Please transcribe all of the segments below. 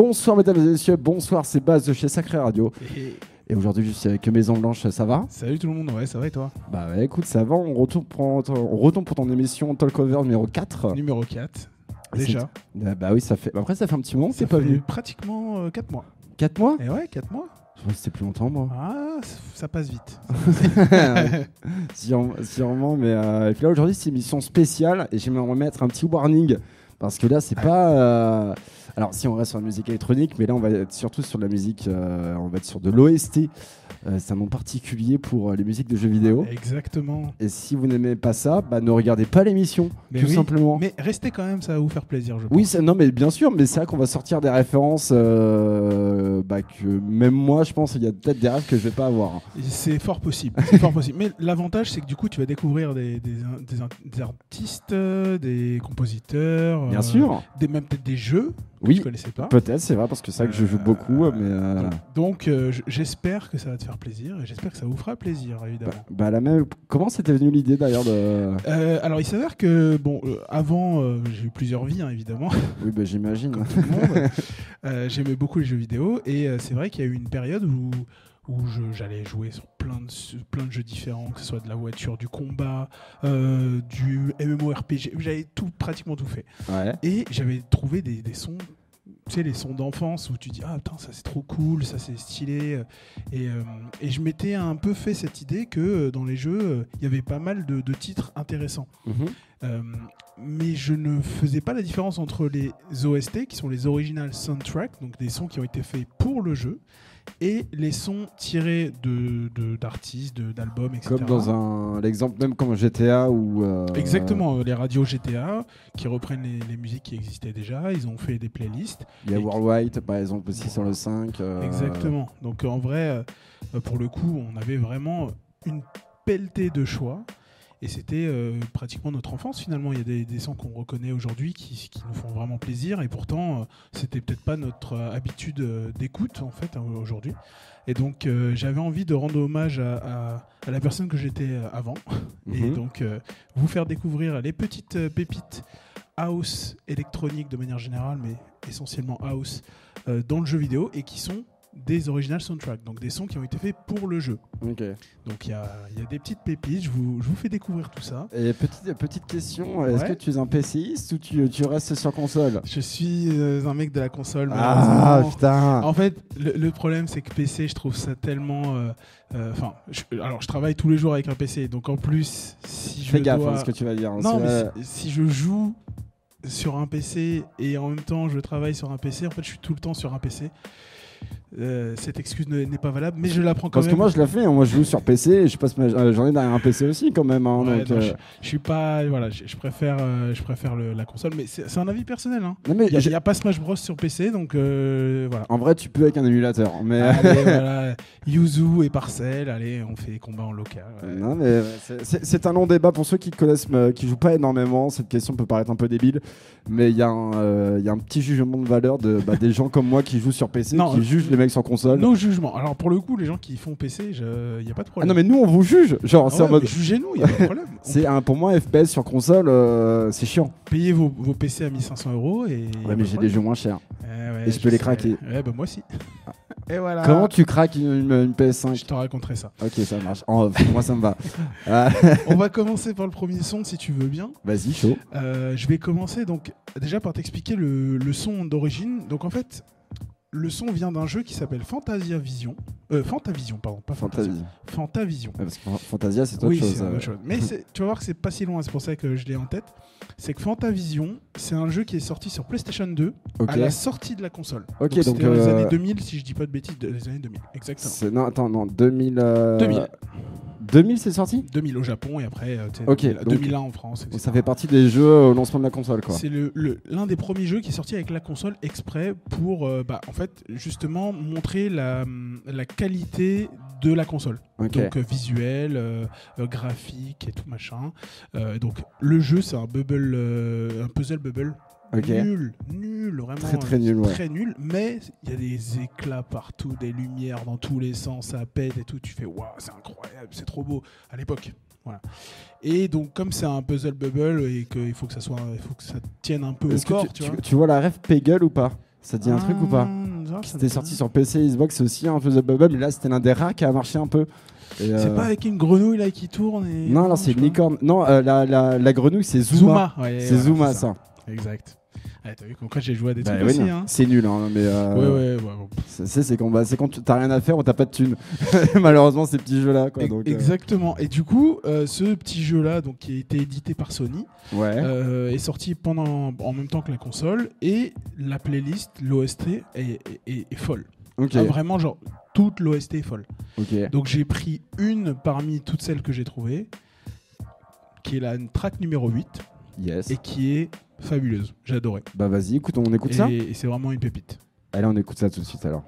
Bonsoir mesdames et messieurs, bonsoir, c'est Baz de chez Sacré Radio. Et aujourd'hui, je suis avec Maison Blanche, ça va? Salut tout le monde, ouais, ça va et toi? Bah ouais, écoute, ça va, on retourne pour, on retourne pour ton émission Talk Over numéro 4. Numéro 4, déjà. Bah, bah oui, ça fait. Après, ça fait un petit moment que t'es pas venu. Pratiquement 4 mois. 4 mois? Et ouais, 4 mois. Je que c'était plus longtemps, moi. Ah, ça passe vite. Sûrement, mais euh, et puis là, aujourd'hui, c'est une émission spéciale et j'aimerais remettre un petit warning parce que là, c'est pas. Euh, alors, si on reste sur la musique électronique, mais là, on va être surtout sur la musique, euh, on va être sur de l'OST. Euh, c'est un nom particulier pour euh, les musiques de jeux vidéo. Exactement. Et si vous n'aimez pas ça, bah, ne regardez pas l'émission, tout simplement. Mais restez quand même, ça va vous faire plaisir, je pense. Oui, non, mais bien sûr, mais c'est vrai qu'on va sortir des références bah, que même moi, je pense, il y a peut-être des rêves que je vais pas avoir. C'est fort possible. C'est fort possible. Mais l'avantage, c'est que du coup, tu vas découvrir des, des, artistes, des compositeurs. Bien sûr. Des, même peut-être des jeux oui, je connaissais pas. Peut-être, c'est vrai, parce que c'est vrai que je joue beaucoup. Euh, mais euh, Donc, euh, j'espère que ça va te faire plaisir et j'espère que ça vous fera plaisir, évidemment. Bah, bah la même... Comment c'était venu l'idée d'ailleurs de. alors, il s'avère que, bon, avant, j'ai eu plusieurs vies, hein, évidemment. Oui, bah, j'imagine. J'aimais beaucoup les jeux vidéo et c'est vrai qu'il y a eu une période où où j'allais jouer sur plein de, plein de jeux différents, que ce soit de la voiture, du combat, euh, du MMORPG. J'avais tout, pratiquement tout fait. Et j'avais trouvé des, des, sons, tu sais, les sons d'enfance où tu dis Ah, putain, ça c'est trop cool, ça c'est stylé. Et, euh, et je m'étais un peu fait cette idée que euh, dans les jeux, il y avait pas mal de, de titres intéressants. Mhm. mais je ne faisais pas la différence entre les OST, qui sont les original soundtracks, donc des sons qui ont été faits pour le jeu, et les sons tirés de d'artistes, d'albums, etc. Comme dans un l'exemple même comme GTA ou euh, exactement les radios GTA qui reprennent les, musiques qui existaient déjà. Ils ont fait des playlists. Il y a Worldwide par exemple aussi sur le 5. Euh, exactement. Donc en vrai, euh, pour le coup, on avait vraiment une pelletée de choix. Et c'était euh, pratiquement notre enfance finalement. Il y a des, sons qu'on reconnaît aujourd'hui qui, nous font vraiment plaisir et pourtant euh, c'était peut-être pas notre euh, habitude d'écoute en fait hein, aujourd'hui. Et donc j'avais envie de rendre hommage à, la personne que j'étais avant et mhm. donc vous faire découvrir les petites pépites house électronique de manière générale, mais essentiellement house dans le jeu vidéo et qui sont des original soundtracks, donc des sons qui ont été faits pour le jeu. Donc il y a, y a, des petites pépites, je vous, je vous, fais découvrir tout ça. Et petite, petite question, est-ce que tu es un PCiste ou tu, tu, restes sur console? Je suis euh, un mec de la console. Ah putain En fait, le, problème c'est que PC, je trouve ça tellement... Euh, euh, enfin, alors je travaille tous les jours avec un PC, donc en plus, si je Fais gaffe dois... à ce que tu vas dire. Hein, non, mais si, je joue sur un PC et en même temps je travaille sur un PC, en fait je suis tout le temps sur un PC. Euh, cette excuse n'est pas valable, mais je la prends quand même. Parce que moi, je la fais. Hein. Moi, je joue sur PC et je passe ma euh, journée derrière un PC aussi, quand même. Hein. Euh, je, suis pas. Voilà, je, préfère, je préfère la console, mais c'est un avis personnel. Hein. il n'y a, pas Smash Bros sur PC, donc voilà. En vrai, tu peux avec un émulateur. Mais... voilà. Yuzu et Parcel, allez, on fait des combats en local. Non, mais c'est un long débat pour ceux qui connaissent, qui jouent pas énormément. Cette question peut paraître un peu débile, mais il y, y, a un petit jugement de valeur de, bah, des gens comme moi qui jouent sur PC, qui jugent les mecs sur console. Nos jugements. Alors pour le coup, les gens qui font PC, il n'y a pas de problème. Ah non, mais nous on vous juge. Genre, ah c'est en mode. Jugez-nous, il n'y a pas de problème. c'est un, pour moi, FPS sur console, euh, c'est chiant. Payez vos, vos, PC à 1500 euros et. Ouais, mais j'ai des jeux moins chers. Eh et je, peux les craquer. Ouais, bah moi aussi. et voilà. Comment tu craques une, PS5 Je te raconterai ça. Ok, ça marche. moi, ça me va. On va commencer par le premier son, si tu veux bien. Vas-y, chaud. Euh, je vais commencer donc déjà par t'expliquer le, le son d'origine. Donc en fait, le son vient d'un jeu qui s'appelle Fantasia Vision. Euh, Fantavision, pardon, pas Fantasia. Fantavision. parce que Fantasia, c'est autre, chose, autre chose. Mais tu vas voir que c'est pas si loin, c'est pour ça que je l'ai en tête. C'est que Fantavision, c'est un jeu qui est sorti sur PlayStation 2 à la sortie de la console. Ok, donc, donc dans les euh, années 2000, si je dis pas de bêtises, les années 2000, exactement. Non, attends, non, 2000. 2000. Euh, 2000 c'est sorti? 2000 au Japon et après euh, okay, 2001 en France. Ça fait partie des jeux au lancement de la console quoi. C'est l'un le, des premiers jeux qui est sorti avec la console exprès pour euh, bah, en fait justement montrer la, la qualité de la console. Donc euh, visuel, graphique et tout machin. donc le jeu c'est un bubble, un puzzle bubble Nul, nul, vraiment très très nul, très nul. Mais il y a des éclats partout, des lumières dans tous les sens, ça pète et tout. Tu fais waouh, c'est incroyable, c'est trop beau à l'époque. Voilà. Et donc comme c'est un puzzle bubble et qu'il faut que ça soit, il faut que ça tienne un peu au corps. Tu, tu, vois. la rêve Peggle ou pas? Ça te dit un truc ou pas C'était me- sorti sur PC, Xbox aussi, un peu The Bubble, mais là c'était l'un des rares qui a marché un peu. Et, C'est euh, pas avec une grenouille là qui tourne et... Non, là c'est une licorne. Non, euh, la, la, la grenouille c'est Zuma. Zuma, ouais, C'est Zuma ça. Exact. Ouais, T'as vu comme quoi j'ai joué à des Bah trucs aussi, hein. C'est nul, hein, mais. euh, Ouais, ouais, ouais, bon. C'est c'est- c'est quand, bah, c'est quand t'as rien à faire ou t'as pas de thunes. Malheureusement, ces petits jeux-là. Euh, Exactement. Et du coup, euh, ce petit jeu-là, donc qui a été édité par Sony, ouais. euh, est sorti pendant, en même temps que la console et la playlist, l'OST est, est- est- est folle. ok. Ah, vraiment, genre toute l'OST est folle. Donc j'ai pris une parmi toutes celles que j'ai trouvées, qui est la track numéro 8 Yes. et qui est fabuleuse. J'ai adoré. Bah vas-y, écoute, on écoute ça Et, et c'est vraiment une pépite. Allez, on écoute ça tout de suite alors.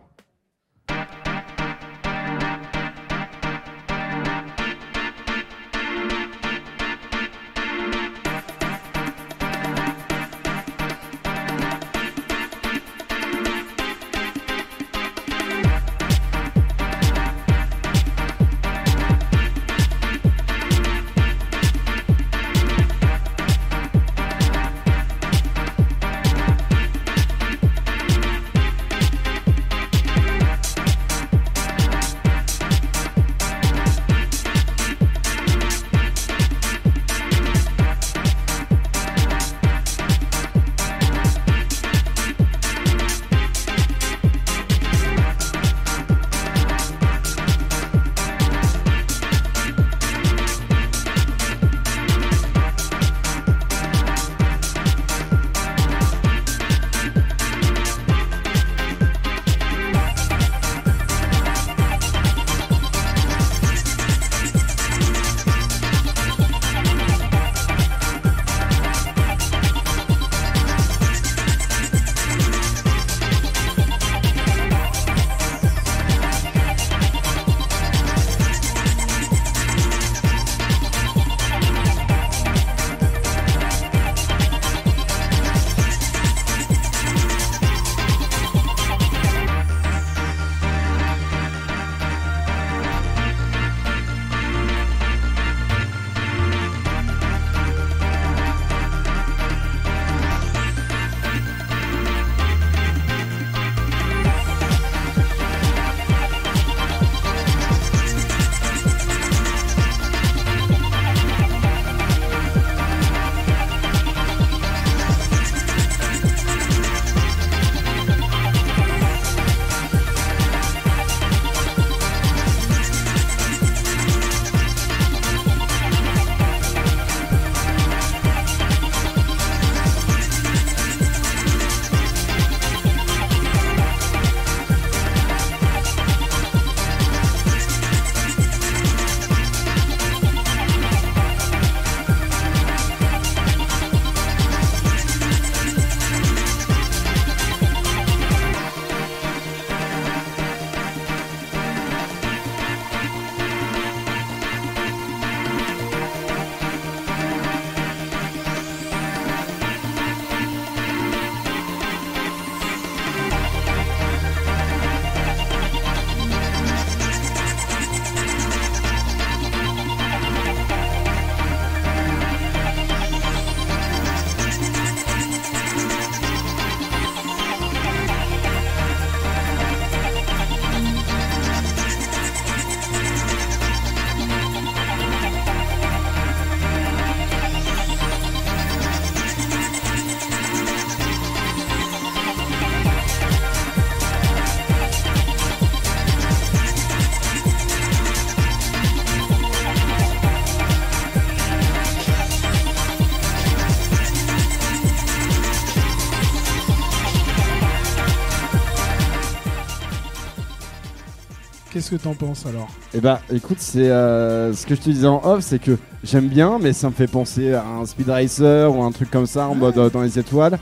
Qu'est-ce que t'en penses alors? Eh bah écoute, c'est euh, ce que je te disais en off, c'est que j'aime bien, mais ça me fait penser à un Speed Racer ou un truc comme ça en mode euh, dans les étoiles.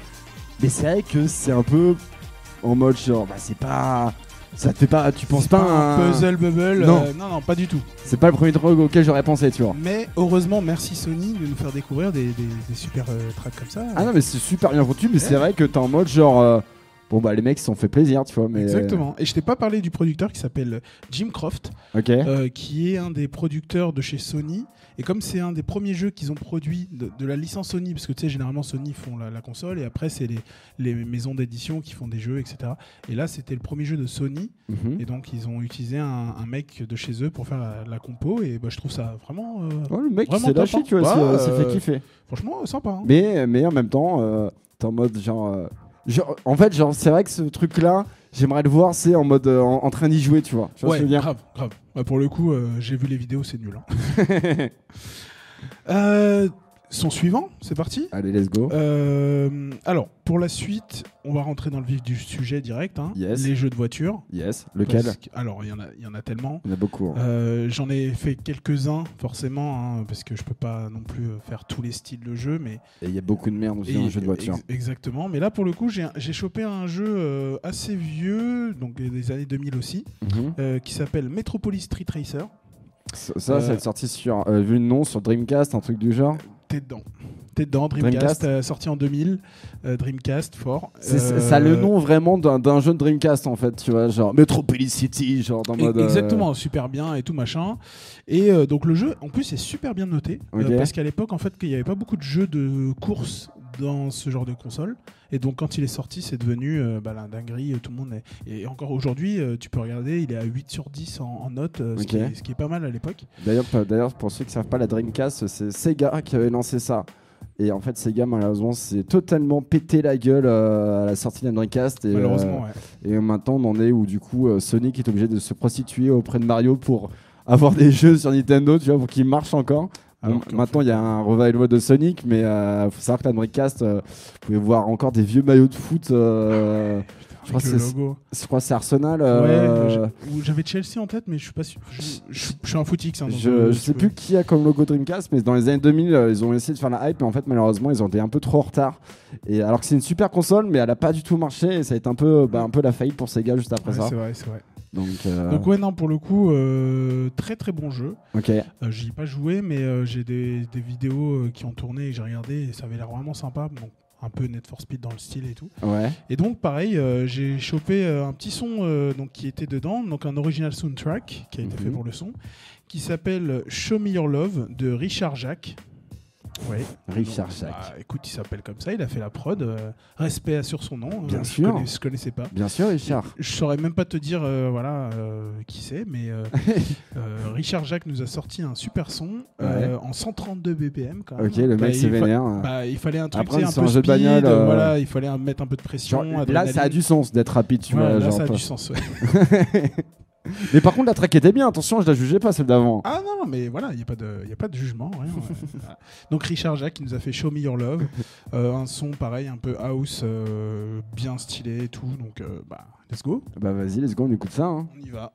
Mais c'est vrai que c'est un peu en mode genre, bah c'est pas. Ça te fait pas. Tu penses pas, un à un- puzzle bubble Non. euh, non, non, pas du tout. C'est pas le premier truc auquel j'aurais pensé, tu vois. Mais heureusement, merci Sony de nous faire découvrir des, des- des super euh, tracks comme ça. Ah non, mais c'est super bien foutu, mais c'est vrai que t'es en mode genre. euh, Bon, bah, les mecs se sont fait plaisir, tu vois. Mais... Exactement. Et je t'ai pas parlé du producteur qui s'appelle Jim Croft, euh, qui est un des producteurs de chez Sony. Et comme c'est un des premiers jeux qu'ils ont produit de, de la licence Sony, parce que tu sais, généralement Sony font la, la console et après c'est les, les maisons d'édition qui font des jeux, etc. Et là, c'était le premier jeu de Sony. Mhm. Et donc, ils ont utilisé un, un mec de chez eux pour faire la, la compo. Et bah, je trouve ça vraiment, euh, Ouais, le mec, s'est lâché, hein. tu vois, euh, fait kiffer. franchement sympa. hein. Mais, mais en même temps, t'es en mode genre, genre- En fait, genre, c'est vrai que ce truc-là, j'aimerais le voir, c'est en mode euh, en, en train d'y jouer, tu vois. Tu vois ouais, ce que je veux dire grave, grave. Pour le coup, euh, j'ai vu les vidéos, c'est nul. hein. Euh, son suivant, c'est parti. Allez, let's go. Euh, alors, pour la suite, on va rentrer dans le vif du sujet direct. hein. Yes. Les jeux de voiture. Yes. Lequel que- Alors, il y, en a- y en a tellement. Il y en a beaucoup. hein. Euh, J'en ai fait quelques-uns, forcément, hein, parce que je peux pas non plus euh, faire tous les styles de jeu, mais Et il y a beaucoup de merde aussi dans les jeux de voiture. ex- exactement. Mais là, pour le coup, j'ai chopé un jeu euh, assez vieux, donc des- années 2000 aussi, Mhm. qui s'appelle Metropolis Street Racer. Ça, ça, Euh, est sorti sur, vu le nom, sur Dreamcast, un truc du genre. T'es dedans. T'es dedans, Dreamcast, Dreamcast. euh, sorti en 2000, euh, Dreamcast, fort. C'est Euh, Ça a le nom vraiment d'un jeu de Dreamcast en fait, tu vois, genre Metropolis City, genre dans e- mode. euh, Exactement, super bien et tout machin. Et euh, donc le jeu, en plus, est super bien noté. euh, parce qu'à l'époque, en fait, il n'y avait pas beaucoup de jeux de course dans ce genre de console. Et donc quand il est sorti, c'est devenu euh, bah, la dinguerie. euh, Tout le monde est... Et encore aujourd'hui, euh, tu peux regarder, il est à 8 sur 10 en, en note, euh, ce, qui est, ce qui est pas mal à l'époque. D'ailleurs, d'ailleurs, pour ceux qui savent pas, la Dreamcast, c'est Sega qui avait lancé ça. Et en fait, Sega, malheureusement, s'est totalement pété la gueule euh, à la sortie de la Dreamcast. Et, Malheureusement, ouais. et maintenant, on en est où, du coup, euh, Sonic est obligé de se prostituer auprès de Mario pour avoir des jeux sur Nintendo, tu vois, pour qu'ils marchent encore. Alors qu'en maintenant, il y a un revival de Sonic, mais il faut savoir que la Dreamcast, euh, vous pouvez voir encore des vieux maillots de foot. euh, je, crois que c'est- logo. je crois que c'est Arsenal. Euh, j'avais Chelsea en tête, mais je suis pas sûr. Je, je- je suis un footix. hein, Je, euh, je si sais plus qui a comme logo Dreamcast, mais dans les années 2000, euh, ils ont essayé de faire la hype, mais en fait, malheureusement, ils ont été un peu trop en retard. Et alors que c'est une super console, mais elle a pas du tout marché, et ça a été un peu, bah, un peu la faillite pour Sega juste après Ouais, ça. c'est vrai, c'est vrai. Donc, euh, Donc ouais, non, pour le coup, euh, très très bon jeu. ok. Euh, J'y ai pas joué, mais euh, j'ai des, des vidéos euh, qui ont tourné et j'ai regardé et ça avait l'air vraiment sympa. Donc, un peu Net for Speed dans le style et tout. Ouais. Et donc pareil, j'ai chopé un petit son donc, qui était dedans, donc un original soundtrack qui a été Mhm. fait pour le son, qui s'appelle Show Me Your Love de Richard Jacques. Richard Donc, Jacques. bah, écoute, il s'appelle comme ça, il a fait la prod. euh, respect sur son nom. Bien euh, sûr. Je, connais- je connaissais pas. Bien sûr, Richard. Je saurais même pas te dire euh, voilà euh, qui c'est, mais Richard Jacques nous a sorti un super son en 132 BPM quand même. Ok, le Bah, mec, il c'est vénère. bah, il fallait un truc Après, un peu un jeu de speed, bagnole, voilà, il fallait mettre un peu de pression. Genre, là, ça a du sens d'être rapide, tu Ouais, vois. là, genre, ça a pas- du sens. ouais. Mais par contre, la track était bien, attention, je la jugeais pas celle d'avant. Ah non, mais voilà, il n'y a, pas de- y pas de jugement. rien. Hein. Donc Richard Jacques qui nous a fait Show Me Your Love, euh, un son pareil, un peu house, euh, bien stylé et tout. Donc euh, bah, let's go, Bah vas-y, let's go, on écoute ça. Hein. on y va.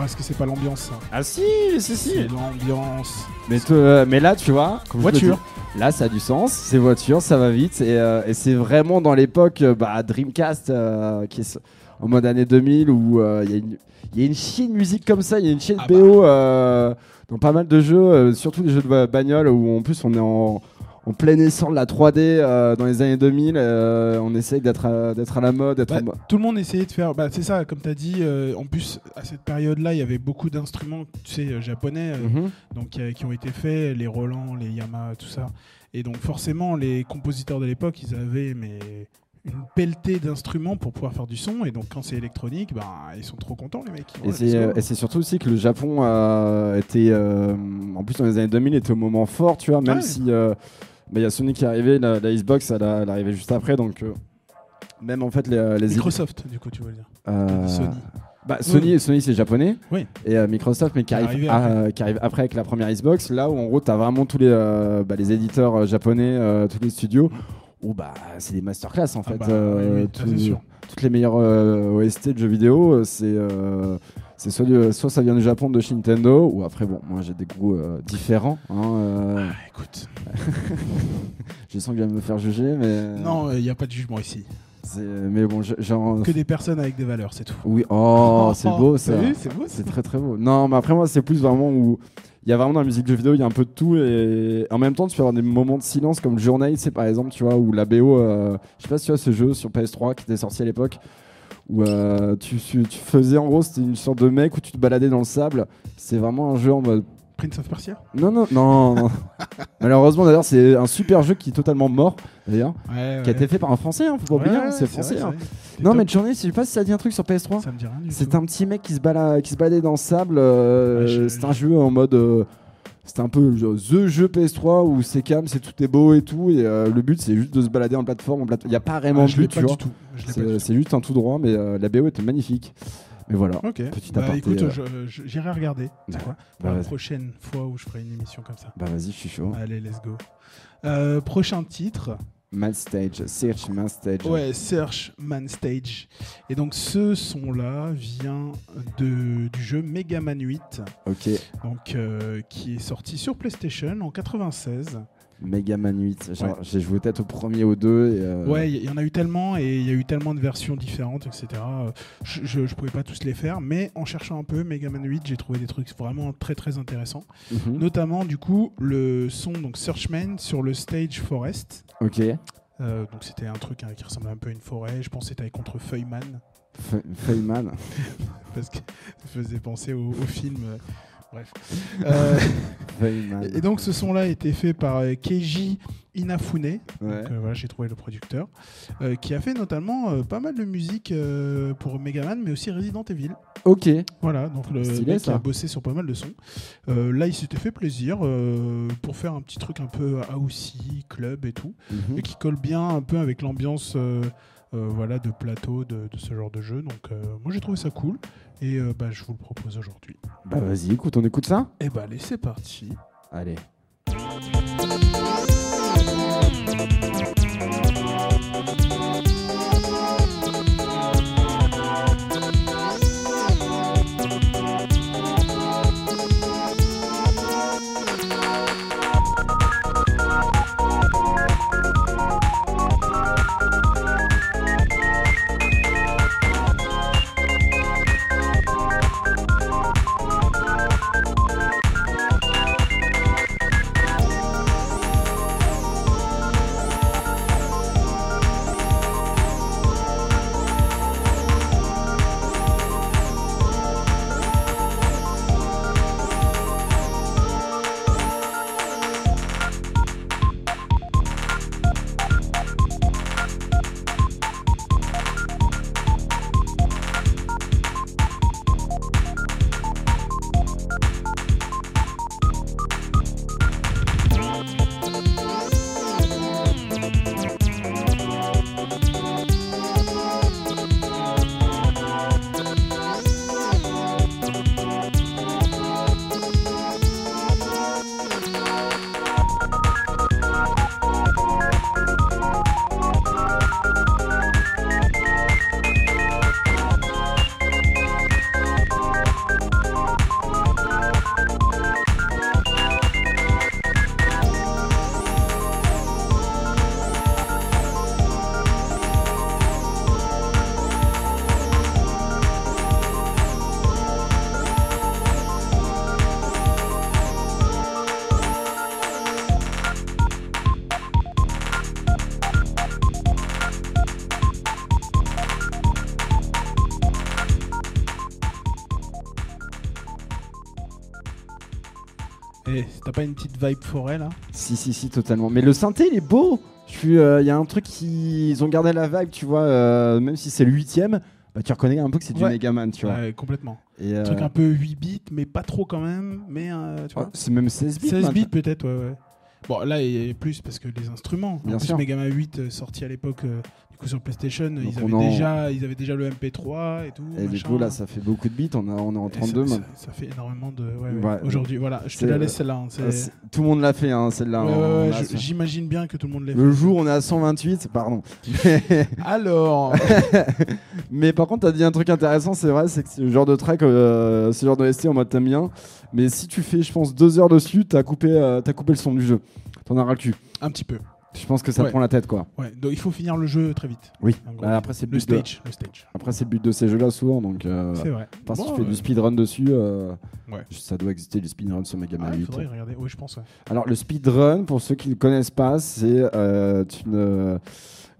Alors est-ce que c'est pas l'ambiance ça Ah si, si, si. C'est l'ambiance. Mais, te- euh, mais là, tu vois, comme je le Voiture. dis, là, ça a du sens. C'est voiture, ça va vite. Et, euh, et c'est vraiment dans l'époque euh, bah, Dreamcast, euh, qui est s- en mode année 2000, où euh, il y a une- il y, a une chier de musique comme ça. Il y a une chier de Ah BO euh, dans pas mal de jeux, euh, surtout des jeux de ba- bagnole, où en plus on est en, en plein essor de la 3D euh, dans les années 2000. euh, on essaye d'être à, d'être à la mode, Bah, en tout le monde essayait de faire. Bah, c'est ça, comme tu as dit. euh, en plus, à cette période-là, il y avait beaucoup d'instruments, tu sais, japonais, Mhm. donc qui, ont été faits, les Roland, les Yamaha, tout ça. Et donc, forcément, les compositeurs de l'époque, ils avaient mais une pelletée d'instruments pour pouvoir faire du son. Et donc, quand c'est électronique, bah, ils sont trop contents, les mecs. Et c'est, euh, et surtout aussi que le Japon euh, était, euh, en plus dans les années 2000, était au moment fort, tu vois, même Ouais. si il y a Sony qui est arrivé, la, la Xbox, elle, a- elle est arrivée juste après, donc euh, même en fait les, les Microsoft, du coup, tu veux dire. euh, Sony. bah, Sony, Sony c'est japonais, Oui. et euh, Microsoft, mais qui arrive, arrivé à- après. qui arrive après avec la première Xbox, là où en gros tu as vraiment tous les, euh, bah, les éditeurs euh, japonais, euh, tous les studios, où bah, c'est des masterclass en Ah fait. bah, euh, oui, oui, ça, tout- c'est sûr. toutes les meilleures euh, OST de jeux vidéo, euh, c'est euh, c'est soit, du- soit ça vient du Japon de chez Nintendo, ou après, bon, moi j'ai des goûts euh, différents. hein, euh, Ah, écoute. je sens que je vais me faire juger, mais. Non, il n'y a pas de jugement ici. Mais bon, genre. Que des personnes avec des valeurs, c'est tout. Oui, oh, c'est beau ça. C'est beau, C'est très très beau. Non, mais après, moi, c'est plus vraiment où. Il y a vraiment dans la musique de vidéo, il y a un peu de tout et en même temps, tu peux avoir des moments de silence comme Journey, c'est par exemple, tu vois, où la BO, euh, je sais pas si tu vois ce jeu sur PS3 qui était sorti à l'époque, où euh, tu, tu, tu faisais en gros, c'était une sorte de mec où tu te baladais dans le sable. C'est vraiment un jeu en mode. Prince of Persia? Non, non, non. non. Malheureusement, d'ailleurs, c'est un super jeu qui est totalement mort, d'ailleurs, Ouais, qui a été fait par un français, hein, faut pas oublier, hein, c'est français. hein. Non, mais Journey, je sais pas si ça dit un truc sur PS3. Ça me dit rien C'est un petit mec qui se, balade, qui se baladait dans le sable. euh, Ouais, c'est un jeu en mode. C'était un peu genre, the jeu PS3 où c'est calme, c'est tout est beau et tout. Et euh, le but, c'est juste de se balader en plateforme. Il n'y a pas vraiment Ah, de but, tu vois. C'est juste un tout droit, mais euh, la BO était magnifique. Mais voilà. Ok. Petit bah aparté, écoute, euh. j'irai regarder. Ouais. quoi Bah, Pour la prochaine fois où je ferai une émission comme ça. Bah vas-y, je suis chaud. Allez, let's go. Prochain titre. Man Stage, Search Man Stage. Ouais, Search Man Stage. Et donc ce son-là vient de, du jeu Mega Man 8, Ok. donc, euh, qui est sorti sur PlayStation en 96. Mega Man 8. Genre, Ouais. J'ai joué peut-être au premier ou deux. Et, euh, Ouais, il y, y en a eu tellement et il y a eu tellement de versions différentes, etc. Je, je, je pouvais pas tous les faire, mais en cherchant un peu Mega Man 8, j'ai trouvé des trucs vraiment très très intéressants. mhm. Notamment du coup le son donc Searchman sur le stage Forest. Ok. Euh, donc c'était un truc hein, qui ressemblait un peu à une forêt. Je pense que c'était contre Feuilleman Fe- Feynman. parce que ça faisait penser au, au film. euh, bref. Euh, et donc ce son-là a été fait par euh, Keiji Inafune. Ouais. Donc, euh, voilà, j'ai trouvé le producteur, euh, qui a fait notamment pas mal de musique pour Megaman, mais aussi Resident Evil. Ok. Voilà, donc le Stylé, mec qui a bossé sur pas mal de sons. Là, il s'était fait plaisir pour faire un petit truc un peu housey, club et tout, Mhm. et qui colle bien un peu avec l'ambiance voilà, de plateau de, de ce genre de jeu. Donc, euh, moi, j'ai trouvé ça cool, et euh, bah, je vous le propose aujourd'hui. Bah vas-y, écoute, on écoute ça? Et bah, allez, c'est parti. Allez. Pas une petite vibe forêt là Si, si, si, totalement. Mais le synthé, il est beau. Il euh, y a un truc qui. Ils ont gardé la vibe, tu vois, euh, même si c'est le huitième. Bah, tu reconnais un peu que c'est du Ouais. Megaman, tu vois. Ouais, complètement. Et, Un euh, truc un peu 8 bits, mais pas trop quand même. Mais tu vois. c'est même 16 bits. 16 maintenant. bits peut-être, ouais, ouais. Bon, là, il y a plus parce que les instruments. Bien en plus, sûr. Mega Man 8 euh, sorti à l'époque, coup sur PlayStation, ils avaient, en- déjà, ils avaient déjà le MP3 et tout. Et du machin. coup, là, ça fait beaucoup de bits. On, a, on est en Et 32 ça, maintenant. ça, fait énormément de. ouais, ouais. Ouais. Aujourd'hui, voilà, je te la laisse celle-là. hein, Euh, Tout le monde l'a fait, hein, celle-là. Hein, l'a. J'imagine bien que tout le monde Le fait. jour, on est à 128, pardon. Alors, Mais par contre, t'as dit un truc intéressant, c'est vrai, c'est que c'est le genre de track, euh, le genre de ST en mode t'aimes bien. Mais si tu fais, je pense, deux heures dessus, t'as coupé, euh, t'as coupé le son du jeu. T'en as ras le cul. un petit peu. Je pense que ça Ouais. prend la tête, quoi. Ouais, donc il faut finir le jeu très vite. Oui. Bah, après, c'est le, but de- stage, le stage. Après, c'est le but de ces jeux-là, souvent. Donc, euh, C'est vrai. parce que Bon, tu fais euh, du speedrun dessus, euh, Ouais. ça doit exister du speedrun sur Mega Man ah, il 8. faudrait y regarder. Oui, je pense. ouais. Alors, le speedrun, pour ceux qui ne connaissent pas, c'est euh, une. euh,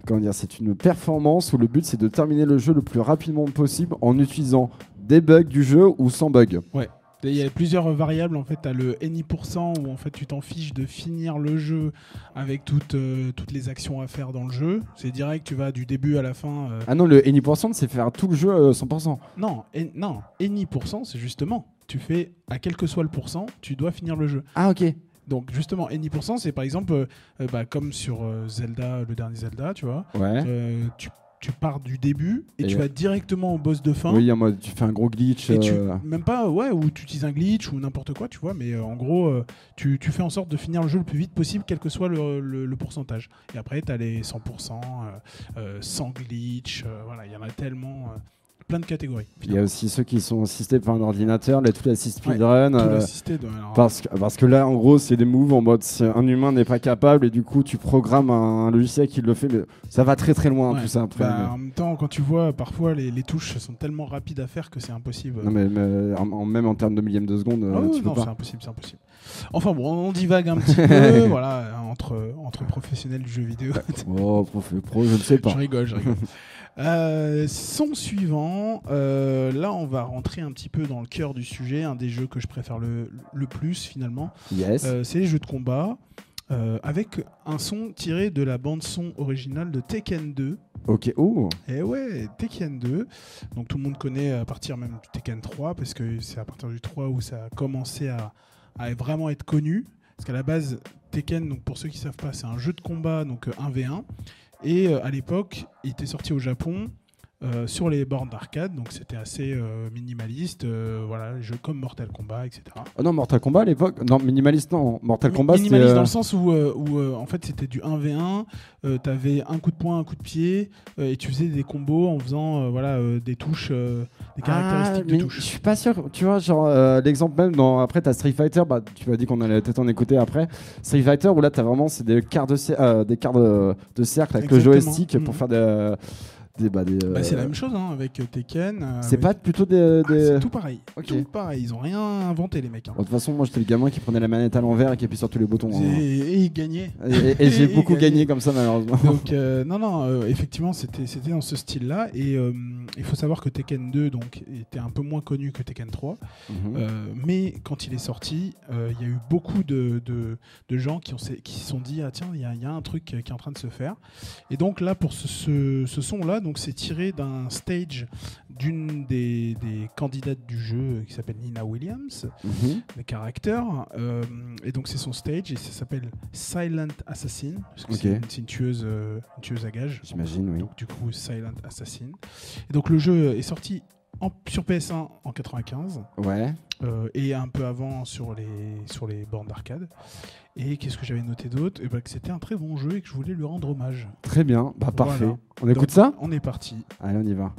Comment dire, c'est une performance où le but c'est de terminer le jeu le plus rapidement possible en utilisant des bugs du jeu ou sans bug. Et Il y a plusieurs variables en fait. T'as le any% où en fait tu t'en fiches de finir le jeu avec toutes, euh, toutes les actions à faire dans le jeu. C'est direct, tu vas du début à la fin. euh. Ah non, le any%, c'est faire tout le jeu euh, 100%. Non, en- non, any% c'est justement. Tu fais à quel que soit le pourcent, tu dois finir le jeu. Ah, ok. Donc justement, any%, c'est par exemple euh, euh, bah, comme sur euh, Zelda, le dernier Zelda, tu vois. Ouais. Euh, tu, tu pars du début et, Et tu vas directement au boss de fin. Oui, en mode tu fais un gros glitch. Et tu, euh, même pas, ouais, ou tu utilises un glitch ou n'importe quoi, tu vois, mais euh, en gros, euh, tu, tu fais en sorte de finir le jeu le plus vite possible, quel que soit le, le- le pourcentage. Et après, tu as les 100%, euh, euh, sans glitch, voilà, il y en a tellement, plein de catégories. Il y a aussi ceux qui sont assistés par un ordinateur, les tout assist speedrun. Euh, parce, que, parce que là, en gros, c'est des moves en mode un humain n'est pas capable et du coup, tu programmes un, un logiciel qui le fait. Mais ça va très très loin ouais. tout ça après. Bah, mais- en même temps, quand tu vois, parfois les, les touches sont tellement rapides à faire que c'est impossible. Non, mais, mais en, en- même en termes de millième de seconde, euh, Ah tu peux non, c'est impossible, c'est impossible. Enfin bon, on divague un petit peu, voilà, entre, entre professionnels du jeu vidéo. Oh, pro, pro, je ne sais pas. Je rigole, je rigole. Euh, son suivant, euh, là on va rentrer un petit peu dans le cœur du sujet, un des jeux que je préfère le, le plus finalement, Yes. Euh, c'est les jeux de combat. avec un son tiré de la bande son originale de Tekken 2. ok. Oh. Et ouais, Tekken 2. Donc tout le monde connaît à partir même du Tekken 3, parce que c'est à partir du 3 où ça a commencé à, à vraiment être connu. Parce qu'à la base, Tekken, donc pour ceux qui ne savent pas, c'est un jeu de combat, donc euh, 1v1. Et euh, à l'époque, il était sorti au Japon euh, sur les bornes d'arcade, donc c'était assez euh, minimaliste. euh, voilà, les jeux comme Mortal Kombat, etc. Oh non, Mortal Kombat à l'époque. Non, minimaliste, non. Mortal Mi- Kombat, c'était. minimaliste dans le sens où, où, en fait c'était du 1v1, euh, t'avais un coup de poing, un coup de pied, et tu faisais des combos en faisant voilà, des touches, des caractéristiques Ah, de Je touches. suis pas sûr. Tu vois, genre, l'exemple même dans. Après, t'as Street Fighter. Bah, tu m'as dit qu'on allait peut-être en écouter après. Street Fighter, où là, t'as vraiment c'est des quarts de, des quarts de, de cercle avec Exactement. le joystick pour Mhm. faire des. Des, bah, des, Bah, c'est euh, la même chose hein, avec euh, Tekken. euh, C'est avec- pas plutôt des. Ah, c'est tout pareil. Ok. Tout pareil. Ils ont rien inventé les mecs. hein. De toute façon, moi, j'étais le gamin qui prenait la manette à l'envers et qui appuie sur tous les boutons. hein. Et, ils gagnaient. Et, j'ai beaucoup gagné. comme ça, malheureusement. Donc euh, non non euh, effectivement c'était dans ce style là et euh, il faut savoir que Tekken 2 donc était un peu moins connu que Tekken 3 Mhm. Euh, mais quand il est sorti, euh, il y a eu beaucoup de, de- de gens qui, ont, qui se sont dit ah tiens il y, a- il y a un truc qui est en train de se faire. Et donc là pour ce, ce, ce son là donc c'est tiré d'un stage d'une des, des candidates du jeu euh, qui s'appelle Nina Williams, Mhm. le caractère. Euh, et donc c'est son stage et ça s'appelle Silent Assassin c'est une, c'est une tueuse euh, une tueuse à gages. J'imagine, oui. Donc du coup Silent Assassin. Et donc le jeu est sorti en- sur PS1 en 95 Ouais. euh, et un peu avant sur les, sur les bornes d'arcade. Et qu'est-ce que j'avais noté d'autre Eh ben, Que c'était un très bon jeu et que je voulais lui rendre hommage. Très bien. Bah, parfait. Voilà. On écoute Donc, ça? On est parti. Allez, on y va.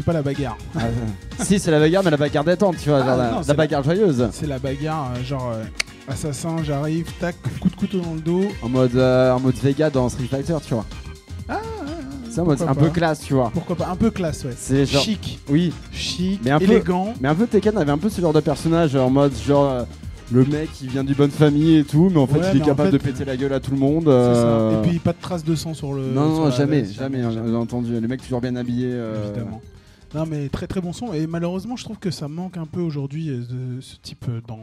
C'est pas la bagarre Ah, si, c'est la bagarre, mais la bagarre détente, tu vois, Ah, genre la, non, la c'est bagarre joyeuse. C'est la bagarre, euh, genre euh, assassin, j'arrive, tac, coup de couteau dans le dos. En mode, euh, en mode Vega dans Street Fighter, tu vois. Ah, C'est mode pourquoi un peu pas. classe, tu vois. Pourquoi pas Un peu classe, ouais. C'est genre. Chic, Oui, chic, Mais un peu- élégant. mais un peu Tekken avait un peu ce genre de personnage en mode genre. le mec qui vient d'une bonne famille et tout, mais en fait Ouais, il est en capable fait, de péter la gueule à tout le monde. C'est euh, ça. Et puis pas de traces de sang sur le. non, non, jamais, jamais, j'ai entendu. Les mecs toujours bien habillés. euh, Évidemment. Non mais très très bon son et malheureusement je trouve que ça manque un peu aujourd'hui euh, de ce type euh, dans,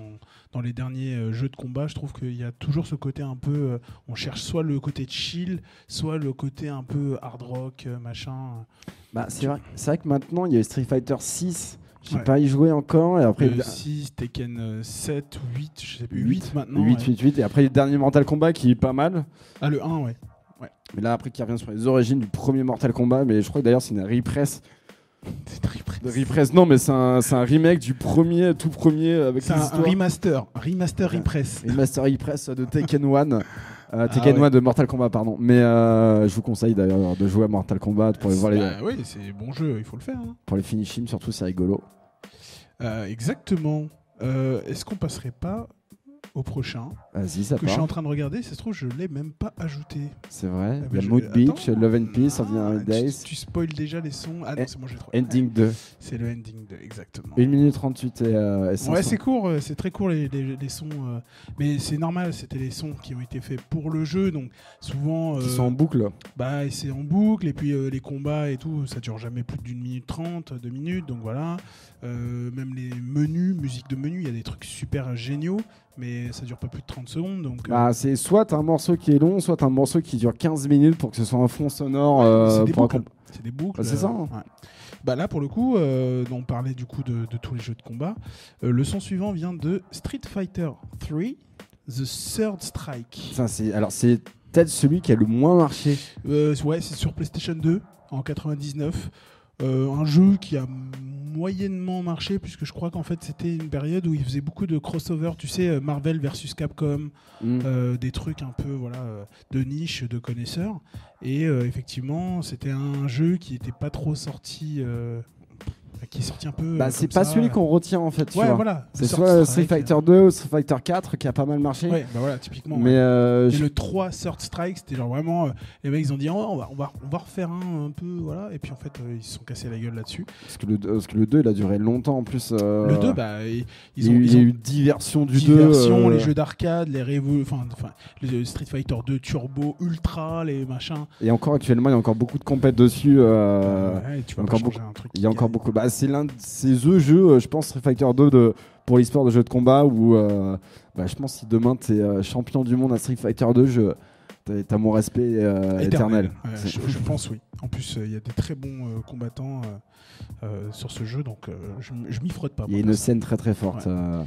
dans les derniers euh, jeux de combat je trouve qu'il y a toujours ce côté un peu euh, on cherche soit le côté chill soit le côté un peu hard rock euh, machin Bah, c'est vrai, c'est vrai que maintenant il y a Street Fighter 6. J'ai Ouais. pas y joué encore et après Le 6 Tekken euh, 7 ou 8 je sais plus 8 maintenant 8, ouais. 8, 8 et après le dernier Mortal Kombat qui est pas mal. ah le 1 ouais Mais là après qui revient sur les origines du premier Mortal Kombat, mais je crois que d'ailleurs c'est une repress. Repress non mais c'est un, c'est un remake du premier, tout premier avec c'est les un, remaster remaster repress Une Master repress de Tekken 1. Euh, Tekken Ah ouais. 1 de Mortal Kombat, pardon. Mais euh, je vous conseille d'ailleurs de jouer à Mortal Kombat pour voir les, Bah oui c'est bon jeu il faut le faire hein. pour les finishing, surtout c'est rigolo. Euh, exactement Euh, est-ce qu'on passerait pas au prochain Vas-y, ça que je suis en part. train de regarder, ça se trouve, je l'ai même pas ajouté. C'est vrai. Ah, Il y a je- Mood Beach, attends. Love and Peace, Ah, Days, Tu, spoil déjà les sons. Ah non, Et- c'est bon, j'ai trouvé. Ending 2. C'est le ending 2, exactement. 1 minute 38 et, euh, et 500. Ouais, c'est court, euh, c'est très court les, les- les sons. euh, mais c'est normal, c'était les sons qui ont été faits pour le jeu, donc souvent. Euh, sont en boucle. Bah, c'est en boucle, et puis les combats et tout, ça dure jamais plus d'une minute trente, deux minutes, donc voilà. Euh, même les menus, musique de menu, il y a des trucs super géniaux, mais ça dure pas plus de 30 secondes, donc. euh, Bah, c'est soit un morceau qui est long, soit un morceau qui dure 15 minutes pour que ce soit un fond sonore. Ouais, euh, c'est des pour boucles. des. Bah, c'est ça, hein. ouais. Bah là, pour le coup, euh, on parlait du coup de, de tous les jeux de combat. Euh, le son suivant vient de Street Fighter 3, The Third Strike. Ça, c'est alors c'est peut-être celui qui a le moins marché. Euh, ouais, c'est sur PlayStation 2 en 99. Euh, un jeu qui a moyennement marché puisque je crois qu'en fait c'était une période où il faisait beaucoup de crossover, tu sais, euh, Marvel versus Capcom, Mm. euh, des trucs un peu voilà de niche, de connaisseurs. Et euh, effectivement, c'était un jeu qui était pas trop sorti, qui est sorti un peu. Bah, euh, c'est pas ça. celui qu'on retient en fait. Ouais, voilà. C'est soit Street. Fighter 2 ou Street Fighter 4 qui a pas mal marché. Ouais, bah voilà, typiquement. mais ouais. euh, Et le 3 Third Strike, c'était genre vraiment. euh, les mecs, ils ont dit, oh, on, va, on, va, on va refaire un un peu, voilà. Et puis en fait, euh, ils se sont cassés la gueule là-dessus. parce, que le, parce que le 2 il a duré longtemps en plus. euh, Le 2, bah, ils, il ils y a ont. eu- il y a eu 10 versions du 2. diversion, euh, les jeux d'arcade, les enfin, Street Fighter 2 Turbo, Ultra, les machins. Et encore actuellement, il y a encore beaucoup de compètes dessus. euh, Ouais, tu vas encore truc Il y a encore beaucoup. Bah, c'est l'un de ces deux jeux, euh, je pense, Street Fighter 2 de, pour l'histoire de jeux de combat où euh, bah, je pense si demain tu es champion du monde à Street Fighter 2, je, t'as, mon respect euh, éternel. Ouais, je, je pense oui. En plus, euh, il y a des très bons euh, combattants euh, euh, sur ce jeu, donc euh, je, m'y frotte pas. Il y a une scène très très forte. Ouais. euh,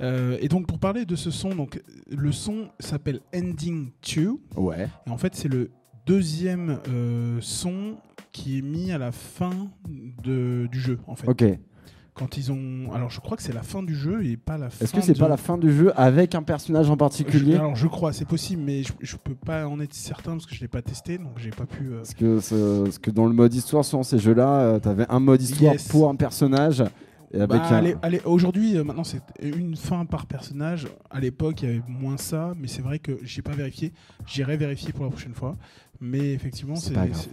Euh, et donc pour parler de ce son, donc le son s'appelle Ending 2, ouais. et en fait c'est le deuxième euh, son qui est mis à la fin de, du jeu en fait. Ok. Quand ils ont, alors je crois que c'est la fin du jeu et pas la fin. Est-ce que c'est de- pas la fin du jeu avec un personnage en particulier Je- alors je crois, c'est possible, mais je, je peux pas en être certain parce que je l'ai pas testé, donc j'ai pas pu. euh, parce que, ce- parce que dans le mode histoire, sur ces jeux-là, euh, t'avais un mode histoire Yes. pour un personnage. Bah, un... allez- allez, Aujourd'hui, euh, maintenant, c'est une fin par personnage. À l'époque, il y avait moins ça, mais c'est vrai que j'ai pas vérifié. J'irai vérifier pour la prochaine fois. Mais effectivement, C'est pas grave.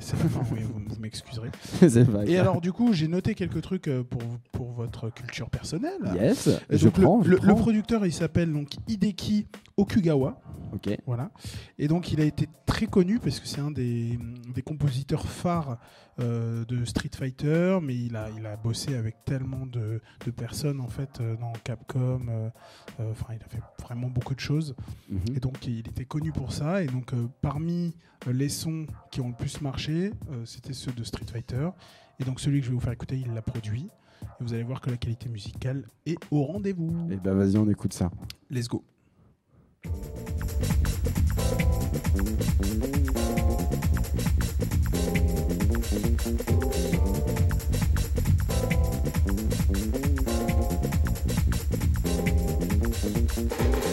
oui, vous, m'excuserez. Et alors, du coup, j'ai noté quelques trucs euh, pour, pour votre culture personnelle. Yes, je donc, le- prends. je le, le prends. producteur, il s'appelle donc Hideki Okugawa. Ok. Voilà. Et donc, il a été très connu parce que c'est un des, des compositeurs phares euh, de Street Fighter, mais il a, il a bossé avec tellement de, de personnes en fait euh, dans Capcom. euh, euh, Enfin, il a fait vraiment beaucoup de choses. Mhm. Et donc, il était connu pour ça. Et donc, euh, parmi les sons qui ont le plus marché, euh, c'était ceux de Street Fighter. Et donc, celui que je vais vous faire écouter, il l'a produit. Et vous allez voir que la qualité musicale est au rendez-vous. Et bah vas-y, on écoute ça. Let's go. thank you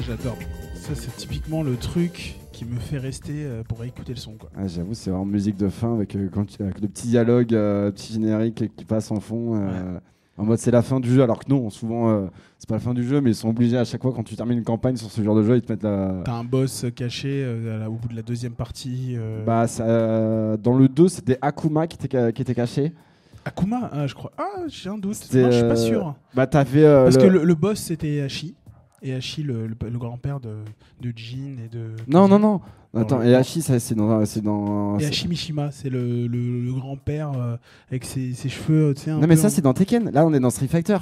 Ça, j'adore. Ça, c'est typiquement le truc qui me fait rester euh, pour écouter le son. Quoi. Ah, J'avoue, c'est vraiment musique de fin avec, euh, quand tu- avec le petit dialogue, euh, petit générique qui passe en fond. euh, En mode c'est la fin du jeu, alors que non, souvent euh, c'est pas la fin du jeu, mais ils sont obligés à chaque fois quand tu termines une campagne sur ce genre de jeu, ils te mettent la. T'as un boss caché euh, à la- au bout de la deuxième partie. euh, Bah, ça, euh, dans le 2, c'était Akuma qui était, ca- qui était caché. Akuma, ah, je crois. Ah, j'ai un doute. C'était, Non, je suis pas euh, sûr. Bah, t'avais. euh, Parce le- que le, le boss, c'était Hachi. Et Hachi, le, le- le grand-père de, de Jin et de. Non, non, non. Attends, et Hachi, ça, c'est dans. C'est dans Et Hachi Mishima, c'est le, le- grand-père euh, avec ses, ses cheveux, un Non, mais peu ça, en- c'est dans Tekken. Là, on est dans Street Fighter.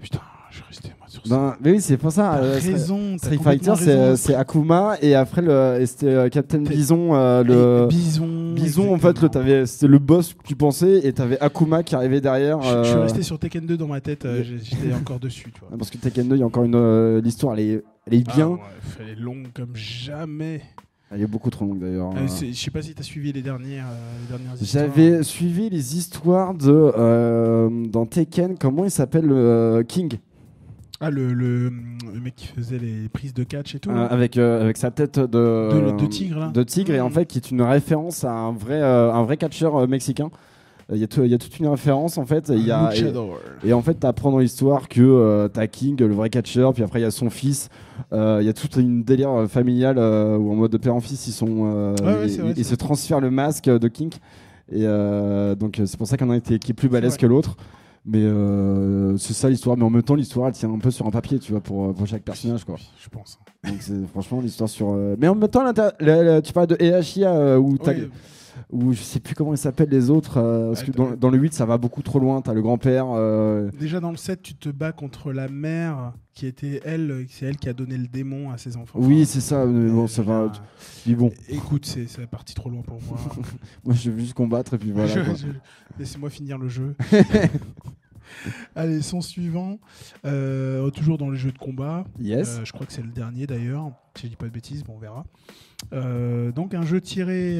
Putain, je suis resté sur ça. Dans- Mais oui, c'est pour ça. Euh, raison, Street Fighter, c'est Akuma, et après, le, c'était euh, Captain Bison, euh, le. Bison. Bison, en fait, le, exactement. t'avais- c'était le boss que tu pensais, et t'avais Akuma qui arrivait derrière. Je, je suis euh, resté sur Tekken 2 dans ma tête, j'étais encore dessus, tu vois. Parce que Tekken 2, il y a encore une. L'histoire, elle est, elle est bien. Ah ouais, elle est longue comme jamais. Elle est beaucoup trop longue d'ailleurs. Euh, c'est- je sais pas si t'as suivi les dernières, euh, dernières histoires. J'avais suivi les histoires de. euh, dans Tekken, comment il s'appelle King? Ah, le, le, le mec qui faisait les prises de catch et tout. Euh, avec, euh, avec sa tête de, De- de tigre, là. de tigre, et en Mhm. fait qui est une référence à un vrai, euh, un vrai catcheur euh, mexicain. Il y, a tout- il y a toute une référence en fait. Il y a, et, en fait, tu apprends dans l'histoire que euh, t'as King, le vrai catcheur, puis après il y a son fils. Euh, Il y a toute une délire familiale euh, où en mode de père en fils, ils sont, euh, Ouais, ouais, ils, vrai, se transfèrent le masque de King. Et euh, donc c'est pour ça qu'il y en a un qui est plus balèze que l'autre. Mais euh, c'est ça l'histoire. Mais en même temps, l'histoire elle tient un peu sur un papier, tu vois, pour, pour chaque personnage quoi. Je pense. Donc c'est franchement l'histoire sur. euh, Mais en même temps, l'inter- la- la- tu parles de EHIA euh, où, où je sais plus comment ils s'appellent les autres. euh, parce que dans, dans le 8, ça va beaucoup trop loin. T'as le grand-père. euh, Déjà dans le 7, tu te bats contre la mère qui était elle, c'est elle qui a donné le démon à ses enfants. Oui, c'est ça. Mais bon, ça va. Puis bon, Écoute, c'est parti trop loin pour moi. moi je veux juste combattre et puis voilà. Je- Laissez-moi finir le jeu. Allez, son suivant. Euh, toujours dans le jeu de combat. Yes. Euh, je crois que c'est le dernier d'ailleurs. Si je dis pas de bêtises, bon, on verra. Euh, donc un jeu tiré,